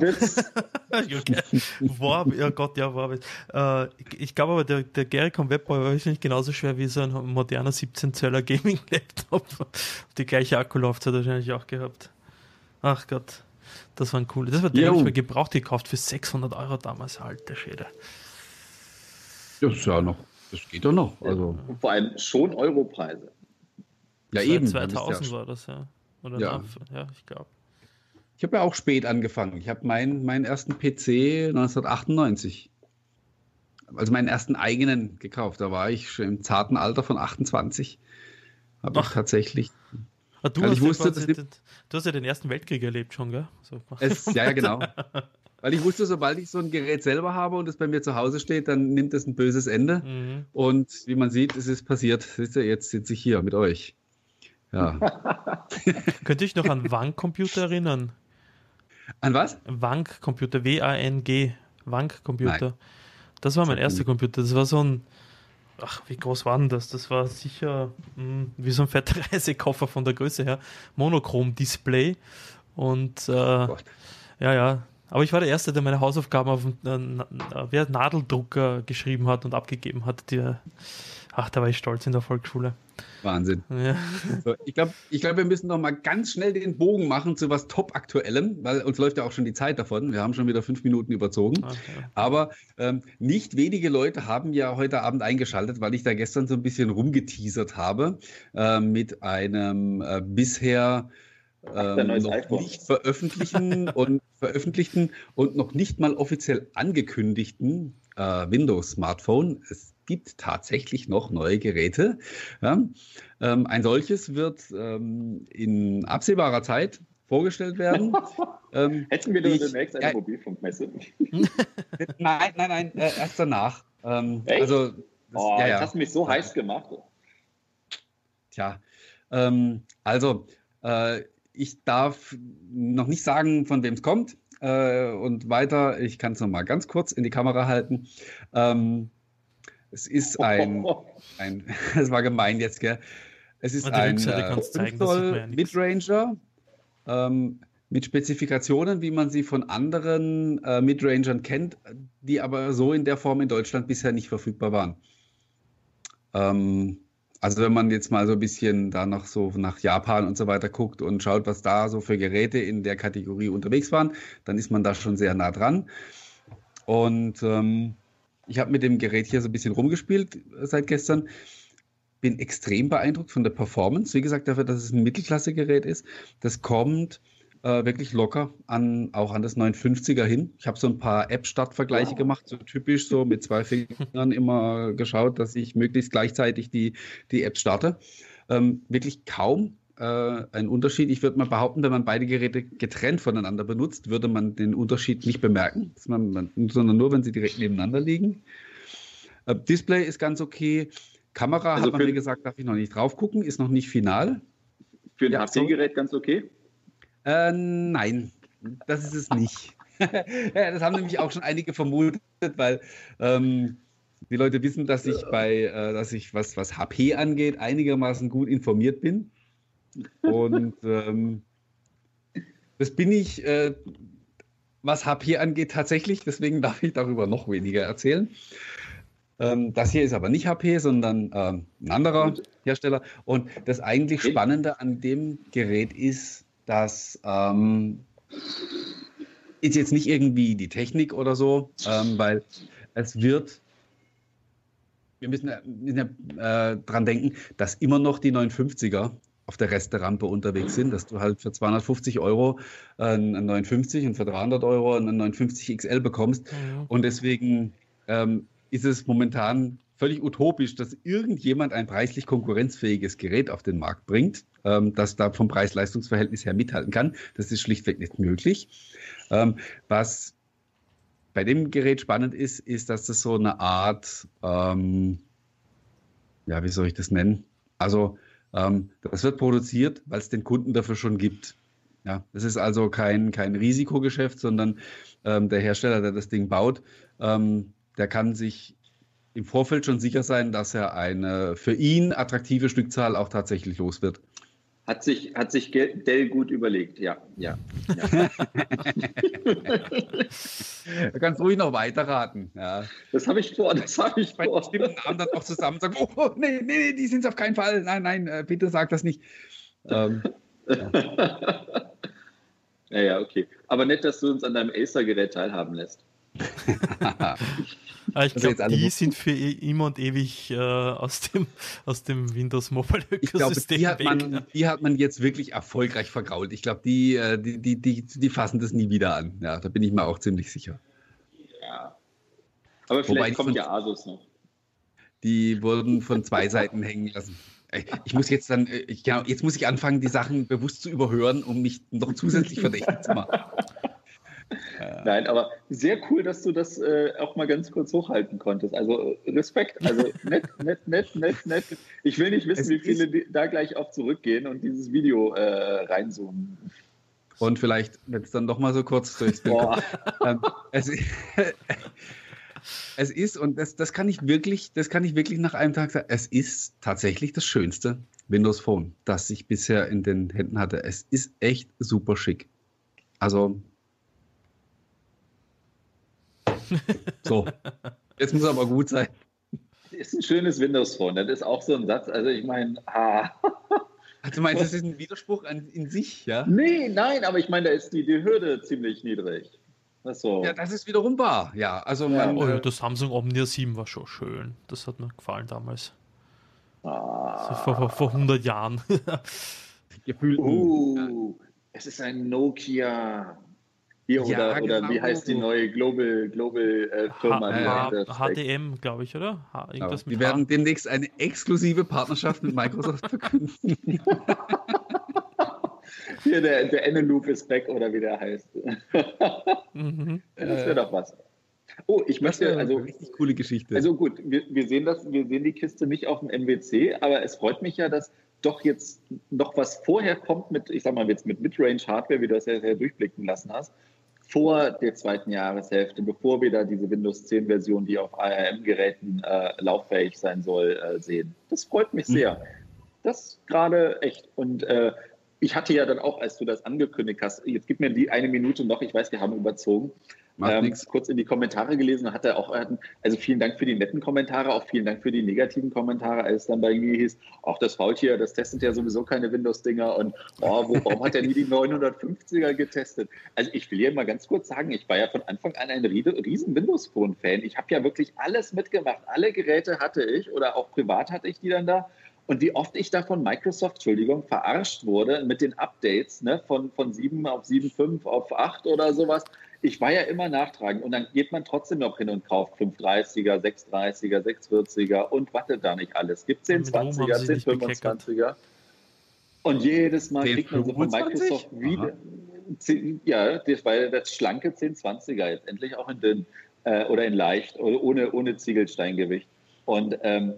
war, ja Gott, ja, war. Äh, ich glaube aber, der, der Gericom Webboy war wahrscheinlich genauso schwer wie so ein moderner 17-Zöller Gaming-Laptop. Die gleiche Akkulaufzeit wahrscheinlich auch gehabt. Ach Gott, das war ein cooler. Das war der, habe ich mir gebraucht gekauft für 600 Euro damals, alte Schäde. Das ist ja noch, das geht doch noch. Also. Vor allem schon Europreise. Ja, eben. 2000 war das, ja. Oder ja, nach, ja ich glaube. Ich habe ja auch spät angefangen. Ich habe meinen, meinen ersten PC 1998, also meinen ersten eigenen gekauft. Da war ich schon im zarten Alter von 28. Habe ich tatsächlich. Ah, du, hast wusste, ja den, du, hast ja den Ersten Weltkrieg erlebt schon, gell? So. Es, ja, ja, genau. Weil ich wusste, sobald ich so ein Gerät selber habe und es bei mir zu Hause steht, dann nimmt es ein böses Ende. Mhm. Und wie man sieht, es ist passiert. Jetzt sitze ich hier mit euch. Ja. Könnte ich noch an Wang-Computer erinnern? An was? Wank-Computer, W-A-N-G, Wank-Computer. Das war mein erster Computer. Das war so ein, ach, wie groß war denn das? Das war sicher mh, hm, wie so ein fetter Reisekoffer von der Größe her. Monochrom-Display. Und äh, oh ja, ja. Aber ich war der Erste, der meine Hausaufgaben auf einen äh, Nadeldrucker geschrieben hat und abgegeben hat. Der, ach, da war ich stolz in der Volksschule. Wahnsinn. Ja. So, ich glaube, ich glaub, wir müssen noch mal ganz schnell den Bogen machen zu was Top-Aktuellem, weil uns läuft ja auch schon die Zeit davon. Wir haben schon wieder fünf Minuten überzogen. Okay. Aber ähm, nicht wenige Leute haben ja heute Abend eingeschaltet, weil ich da gestern so ein bisschen rumgeteasert habe äh, mit einem äh, bisher ähm, noch nicht veröffentlichen und veröffentlichten und noch nicht mal offiziell angekündigten äh, Windows-Smartphone. Es gibt tatsächlich noch neue Geräte. Ja, ähm, ein solches wird ähm, in absehbarer Zeit vorgestellt werden. ähm, Hätten wir ich, demnächst eine äh, Mobilfunkmesse? nein, nein, nein, äh, erst danach. Ähm, also, das, oh, ja, ja. hast du mich so heiß gemacht. Tja, ähm, also äh, ich darf noch nicht sagen, von wem es kommt. Äh, und weiter, ich kann es noch mal ganz kurz in die Kamera halten. Ähm, es ist ein, ein, das war gemein jetzt, gell? Es ist ein äh, zeigen, ja Midranger ähm, mit Spezifikationen, wie man sie von anderen äh, Midrangern kennt, die aber so in der Form in Deutschland bisher nicht verfügbar waren. Ähm, also wenn man jetzt mal so ein bisschen da noch so nach Japan und so weiter guckt und schaut, was da so für Geräte in der Kategorie unterwegs waren, dann ist man da schon sehr nah dran. Und ähm, ich habe mit dem Gerät hier so ein bisschen rumgespielt seit gestern. Bin extrem beeindruckt von der Performance. Wie gesagt, dafür, dass es ein Mittelklasse-Gerät ist. Das kommt äh, wirklich locker an, auch an das 950er hin. Ich habe so ein paar App-Startvergleiche wow. gemacht, so typisch so mit zwei Fingern immer geschaut, dass ich möglichst gleichzeitig die, die Apps starte. Ähm, wirklich kaum äh, ein Unterschied. Ich würde mal behaupten, wenn man beide Geräte getrennt voneinander benutzt, würde man den Unterschied nicht bemerken, man, sondern nur, wenn sie direkt nebeneinander liegen. Äh, Display ist ganz okay. Kamera also hat man, wie gesagt, darf ich noch nicht drauf gucken, ist noch nicht final. Für ein ja, HP-Gerät ganz okay? Äh, nein, das ist es nicht. ja, das haben nämlich auch schon einige vermutet, weil ähm, die Leute wissen, dass ich bei, äh, dass ich was, was HP angeht, einigermaßen gut informiert bin. Und ähm, das bin ich, äh, was HP angeht, tatsächlich. Deswegen darf ich darüber noch weniger erzählen. Ähm, das hier ist aber nicht HP, sondern ähm, ein anderer Hersteller. Und das eigentlich Spannende an dem Gerät ist, dass ähm, ist jetzt nicht irgendwie die Technik oder so, ähm, weil es wird wir müssen, müssen ja, äh, dran denken, dass immer noch die 950er auf der Resterampe unterwegs sind, dass du halt für 250 Euro äh, einen 950 und für 300 Euro einen 950 XL bekommst. Mhm. Und deswegen ähm, ist es momentan völlig utopisch, dass irgendjemand ein preislich konkurrenzfähiges Gerät auf den Markt bringt, ähm, das da vom Preis-Leistungs-Verhältnis her mithalten kann. Das ist schlichtweg nicht möglich. Ähm, was bei dem Gerät spannend ist, ist, dass das so eine Art, ähm, ja, wie soll ich das nennen? Also, das wird produziert, weil es den Kunden dafür schon gibt. Ja, das ist also kein, kein Risikogeschäft, sondern ähm, der Hersteller, der das Ding baut, ähm, der kann sich im Vorfeld schon sicher sein, dass er eine für ihn attraktive Stückzahl auch tatsächlich los wird. Hat sich, hat sich Dell gut überlegt, ja. ja, ja. du kannst ruhig noch weiterraten. Ja. Das habe ich vor, das habe ich Bei vor. bestimmten Namen dann auch zusammen sagen, oh, oh nee, nee, nee, die sind es auf keinen Fall. Nein, nein, äh, bitte sag das nicht. Ähm, ja. ja, ja, okay. Aber nett, dass du uns an deinem Acer-Gerät teilhaben lässt. Ah, ich also glaube, die sind für immer und ewig äh, aus, dem, aus dem Windows Mobile Ökosystem ich glaube, die, die hat man jetzt wirklich erfolgreich vergrault. Ich glaube, die, äh, die, die, die, die fassen das nie wieder an. Ja, da bin ich mir auch ziemlich sicher. Ja. Aber vielleicht kommt ja Asus noch. Die wurden von zwei Seiten hängen lassen. Ich muss jetzt dann, äh, ich, ja, jetzt muss ich anfangen, die Sachen bewusst zu überhören, um mich noch zusätzlich verdächtig zu machen. Nein, aber sehr cool, dass du das äh, auch mal ganz kurz hochhalten konntest. Also äh, Respekt. Also nett, nett, nett, nett, nett. Ich will nicht wissen, es wie viele da gleich auch zurückgehen und dieses Video äh, reinzoomen. Und vielleicht, wenn es dann doch mal so kurz durchs Bild. Ähm, es, es, ist, und das, das kann ich wirklich, das kann ich wirklich nach einem Tag sagen, es ist tatsächlich das schönste Windows Phone, das ich bisher in den Händen hatte. Es ist echt super schick. Also so, jetzt muss aber gut sein. Ist ein schönes Windows Phone. Das ist auch so ein Satz. Also ich meine, ah. Also meinst du, das ist ein Widerspruch an, in sich, ja? Nee, nein, aber ich meine, da ist die, die Hürde ziemlich niedrig. Das so. Ja, das ist wiederum wahr, ja. Also ja. Man, oh, ja, das Samsung Omnia 7 war schon schön. Das hat mir gefallen damals. Ah. So vor, vor, vor 100 Jahren. Gefühlt. Uh, ja. Es ist ein Nokia. Hier, ja, oder, genau. oder wie heißt die neue Global, Global äh, Firma? H HDM, glaube ich, oder? H irgendwas Wir werden demnächst eine exklusive Partnerschaft mit Microsoft verkünden. Hier der, der Eneloop ist back oder wie der heißt. mhm. Das wäre doch was. Oh, ich möchte, also richtig coole Geschichte. Also gut, wir, wir sehen das, wir sehen die Kiste nicht auf dem MWC, aber es freut mich ja, dass doch jetzt noch was vorher kommt mit, ich sag mal jetzt mit Midrange Hardware, wie du das ja sehr durchblicken lassen hast vor der zweiten Jahreshälfte, bevor wir da diese Windows 10 Version, die auf ARM-Geräten äh, lauffähig sein soll, äh, sehen. Das freut mich sehr. Mhm. Das gerade echt. Und äh, ich hatte ja dann auch, als du das angekündigt hast, jetzt gib mir die eine Minute noch, ich weiß, wir haben überzogen, ähm, kurz in die Kommentare gelesen und hatte auch, also vielen Dank für die netten Kommentare, auch vielen Dank für die negativen Kommentare, als es dann bei mir hieß, auch das Faultier, das testet ja sowieso keine Windows-Dinger und oh, wo, warum hat er nie die 950er getestet? Also ich will hier mal ganz kurz sagen, ich war ja von Anfang an ein riesen Windows-Phone-Fan. Ich habe ja wirklich alles mitgemacht, alle Geräte hatte ich oder auch privat hatte ich die dann da Und wie oft ich da von Microsoft, Entschuldigung, verarscht wurde mit den Updates ne, von, von 7 auf 7.5 auf 8 oder sowas. Ich war ja immer nachtragend und dann geht man trotzdem noch hin und kauft 530er, 630er, 640er und wartet da nicht alles. Gibt 1020er, 1025er. Und jedes Mal kriegt man so von Microsoft wieder. Ja, das war das schlanke 1020er jetzt endlich auch in dünn äh, oder in leicht oder ohne, ohne Ziegelsteingewicht. Und ähm,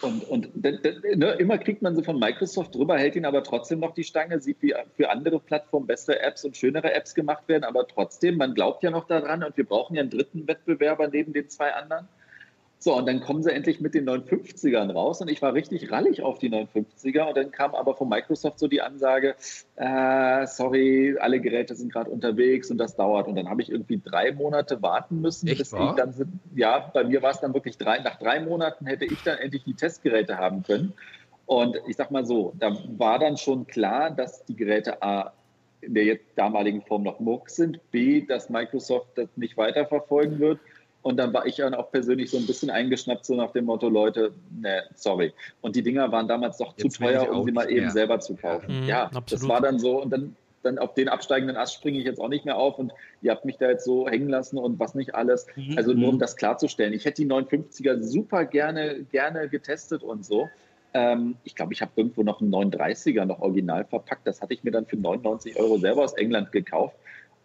und, und ne, immer kriegt man sie von Microsoft drüber, hält ihn aber trotzdem noch die Stange, sieht, wie für andere Plattformen bessere Apps und schönere Apps gemacht werden, aber trotzdem, man glaubt ja noch daran und wir brauchen ja einen dritten Wettbewerber neben den zwei anderen. So, und dann kommen sie endlich mit den 950ern raus und ich war richtig rallig auf die 950er und dann kam aber von Microsoft so die Ansage, äh, sorry, alle Geräte sind gerade unterwegs und das dauert. Und dann habe ich irgendwie drei Monate warten müssen. Echt, wahr? dann, ja, bei mir war es dann wirklich drei, nach drei Monaten hätte ich dann endlich die Testgeräte haben können. Und ich sag mal so, da war dann schon klar, dass die Geräte A in der jetzt damaligen Form noch Muck sind, B, dass Microsoft das nicht weiterverfolgen wird und dann war ich dann auch persönlich so ein bisschen eingeschnappt, so nach dem Motto, Leute, ne, sorry. Und die Dinger waren damals doch Jetzt zu teuer, um sie mal eben selber zu kaufen. Mhm, ja, absolut. das war dann so. Und dann, dann auf den absteigenden Ast springe ich jetzt auch nicht mehr auf und ihr habt mich da jetzt so hängen lassen und was nicht alles. Mhm. Also nur um mhm. das klarzustellen. Ich hätte die 950er super gerne, gerne getestet und so. Ähm, ich glaube, ich habe irgendwo noch einen 930er noch original verpackt. Das hatte ich mir dann für 99 Euro selber aus England gekauft.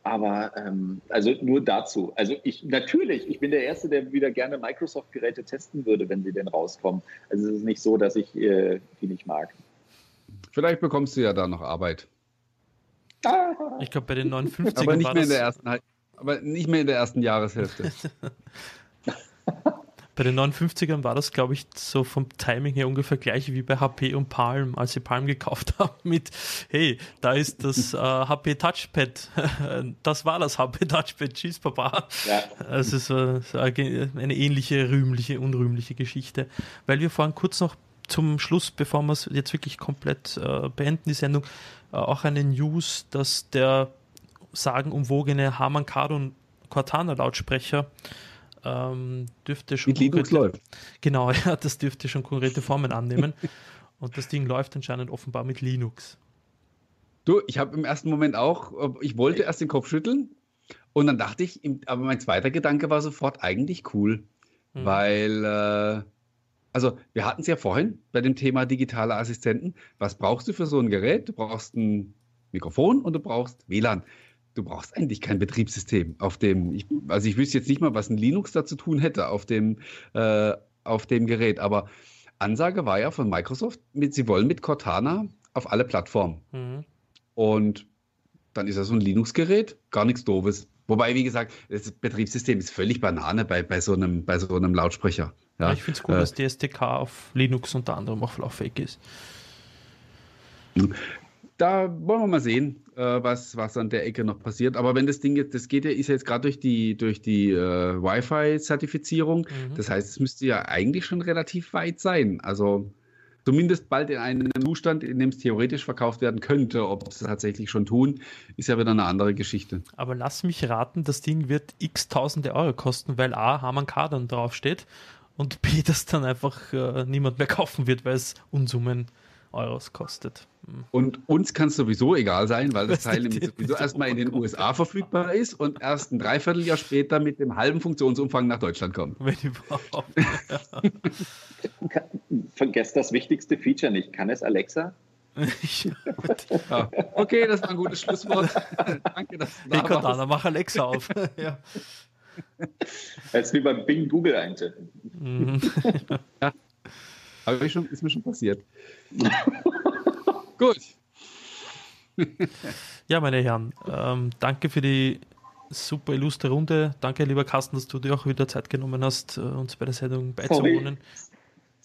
Aber ähm, also nur dazu. Also ich natürlich, ich bin der Erste, der wieder gerne Microsoft-Geräte testen würde, wenn sie denn rauskommen. Also es ist nicht so, dass ich äh, die nicht mag. Vielleicht bekommst du ja da noch Arbeit. Ich glaube, bei den 59 aber nicht mehr in der ersten, aber nicht mehr in der ersten Jahreshälfte. Bei den 59ern war das, glaube ich, so vom Timing her ungefähr gleich wie bei HP und Palm, als sie Palm gekauft haben mit, hey, da ist das äh, HP Touchpad. das war das HP Touchpad. Tschüss, Papa. Ja. Das ist äh, eine ähnliche rühmliche, unrühmliche Geschichte. Weil wir vorhin kurz noch zum Schluss, bevor wir es jetzt wirklich komplett äh, beenden, die Sendung, äh, auch eine News, dass der sagenumwogene Harman Kardon Cortana Lautsprecher ähm, dürfte schon. Mit Linux läuft. Genau, ja, das dürfte schon konkrete Formen annehmen. Und das Ding läuft anscheinend offenbar mit Linux. Du, ich habe im ersten Moment auch, ich wollte erst den Kopf schütteln und dann dachte ich, aber mein zweiter Gedanke war sofort eigentlich cool, hm. weil, äh, also wir hatten es ja vorhin bei dem Thema digitale Assistenten. Was brauchst du für so ein Gerät? Du brauchst ein Mikrofon und du brauchst WLAN du brauchst eigentlich kein Betriebssystem auf dem, ich, also ich wüsste jetzt nicht mal, was ein Linux da zu tun hätte auf dem, äh, auf dem Gerät, aber Ansage war ja von Microsoft, mit, sie wollen mit Cortana auf alle Plattformen. Mhm. Und dann ist das so ein Linux-Gerät, gar nichts Doofes. Wobei, wie gesagt, das Betriebssystem ist völlig Banane bei, bei, so, einem, bei so einem Lautsprecher. Ja, ja ich finde es cool, äh, dass DSTK auf Linux unter anderem auch flaufig ist. Da wollen wir mal sehen, äh, was, was an der Ecke noch passiert. Aber wenn das Ding jetzt, das geht ja, ist jetzt gerade durch die, durch die äh, Wi-Fi-Zertifizierung. Mhm. Das heißt, es müsste ja eigentlich schon relativ weit sein. Also zumindest bald in einem Zustand, in dem es theoretisch verkauft werden könnte. Ob es tatsächlich schon tun, ist ja wieder eine andere Geschichte. Aber lass mich raten, das Ding wird x tausende Euro kosten, weil A, Harman Kardon draufsteht und B, das dann einfach äh, niemand mehr kaufen wird, weil es Unsummen Euros kostet. Hm. Und uns kann es sowieso egal sein, weil das Teil nämlich sowieso erstmal in den USA verfügbar ist und erst ein Dreivierteljahr später mit dem halben Funktionsumfang nach Deutschland kommt. Wenn überhaupt. Vergesst das wichtigste Feature nicht. Kann es Alexa? ja. Okay, das war ein gutes Schlusswort. Danke, dass du da hey, Cortana, mach Alexa auf. ja. Als wie beim Bing Google eintippen. Mhm. Ja. Aber schon, ist mir schon passiert. Gut. ja, meine Herren, ähm, danke für die super illustre Runde. Danke, lieber Carsten, dass du dir auch wieder Zeit genommen hast, äh, uns bei der Sendung beizuwohnen.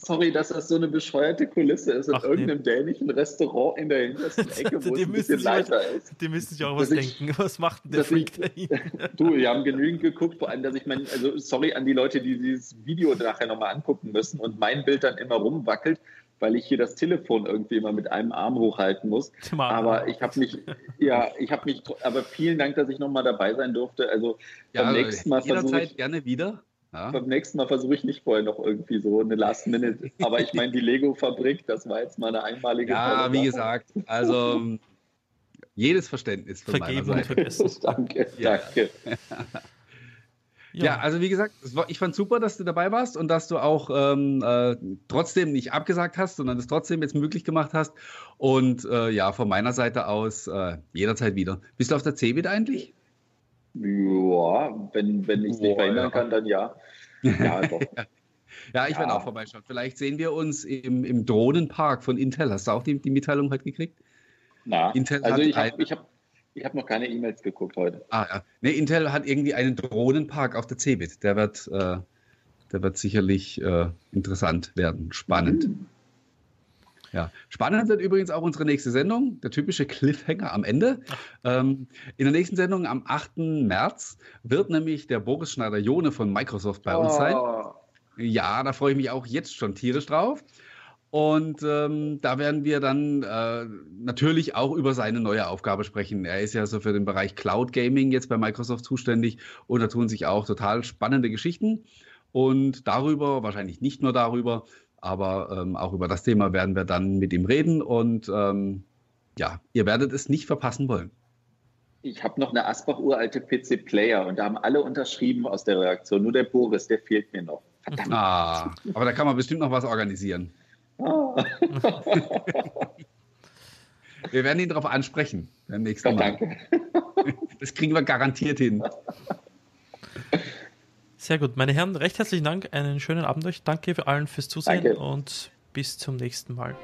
Sorry, dass das so eine bescheuerte Kulisse ist in Ach, irgendeinem nee. dänischen Restaurant in der hintersten Ecke, wo es ein bisschen ist. Die müssen sich auch was ich, denken. Was macht denn der Freak ich, Du, wir haben genügend geguckt, vor allem, dass ich mein, also sorry an die Leute, die dieses Video nachher nochmal angucken müssen und mein Bild dann immer rumwackelt, weil ich hier das Telefon irgendwie immer mit einem Arm hochhalten muss. Aber ich habe mich, ja, ich habe mich, aber vielen Dank, dass ich nochmal dabei sein durfte. Also ja, beim nächsten Mal versuche ich. gerne wieder. Ja. Beim nächsten Mal versuche ich nicht vorher noch irgendwie so eine Last Minute. Aber ich meine, die Lego-Fabrik, das war jetzt mal eine einmalige Ja, wie gesagt, also jedes Verständnis von Vergeben meiner Seite. Vergessen. danke, ja. danke. Ja. ja. also wie gesagt, ich fand super, dass du dabei warst und dass du auch ähm, äh, trotzdem nicht abgesagt hast, sondern es trotzdem jetzt möglich gemacht hast. Und äh, ja, von meiner Seite aus äh, jederzeit wieder. Bist du auf der CeBIT eigentlich? Ja, wenn, wenn ich es nicht verhindern ja. kann, dann ja. Ja, doch. ja, ich ja. werde auch vorbeischauen. Vielleicht sehen wir uns im, im Drohnenpark von Intel. Hast du auch die, die Mitteilung heute gekriegt? Na, Intel also ich habe ich hab, ich hab noch keine E-Mails geguckt heute. Ah ja. Nee, Intel hat irgendwie einen Drohnenpark auf der CeBIT. Der wird, äh, der wird sicherlich äh, interessant werden, spannend. Mhm. Ja, spannend wird übrigens auch unsere nächste Sendung, der typische Cliffhanger am Ende. Ähm, in der nächsten Sendung am 8. März wird nämlich der Boris Schneider-Jone von Microsoft bei oh. uns sein. Oh. Ja, da freue ich mich auch jetzt schon tierisch drauf. Und ähm, da werden wir dann äh, natürlich auch über seine neue Aufgabe sprechen. Er ist ja so für den Bereich Cloud Gaming jetzt bei Microsoft zuständig und da tun sich auch total spannende Geschichten. Und darüber, wahrscheinlich nicht nur darüber, aber ähm, auch über das Thema werden wir dann mit ihm reden und ähm, ja, ihr werdet es nicht verpassen wollen. Ich habe noch eine Asbach uralte PC Player und da haben alle unterschrieben aus der Reaktion. Nur der Boris, der fehlt mir noch. Verdammt. Ah, aber da kann man bestimmt noch was organisieren. Ah. wir werden ihn darauf ansprechen beim nächsten Mal. Danke. Das kriegen wir garantiert hin. Sehr gut. Meine Herren, recht herzlichen Dank. Einen schönen Abend euch. Danke für allen fürs Zusehen Danke. und bis zum nächsten Mal.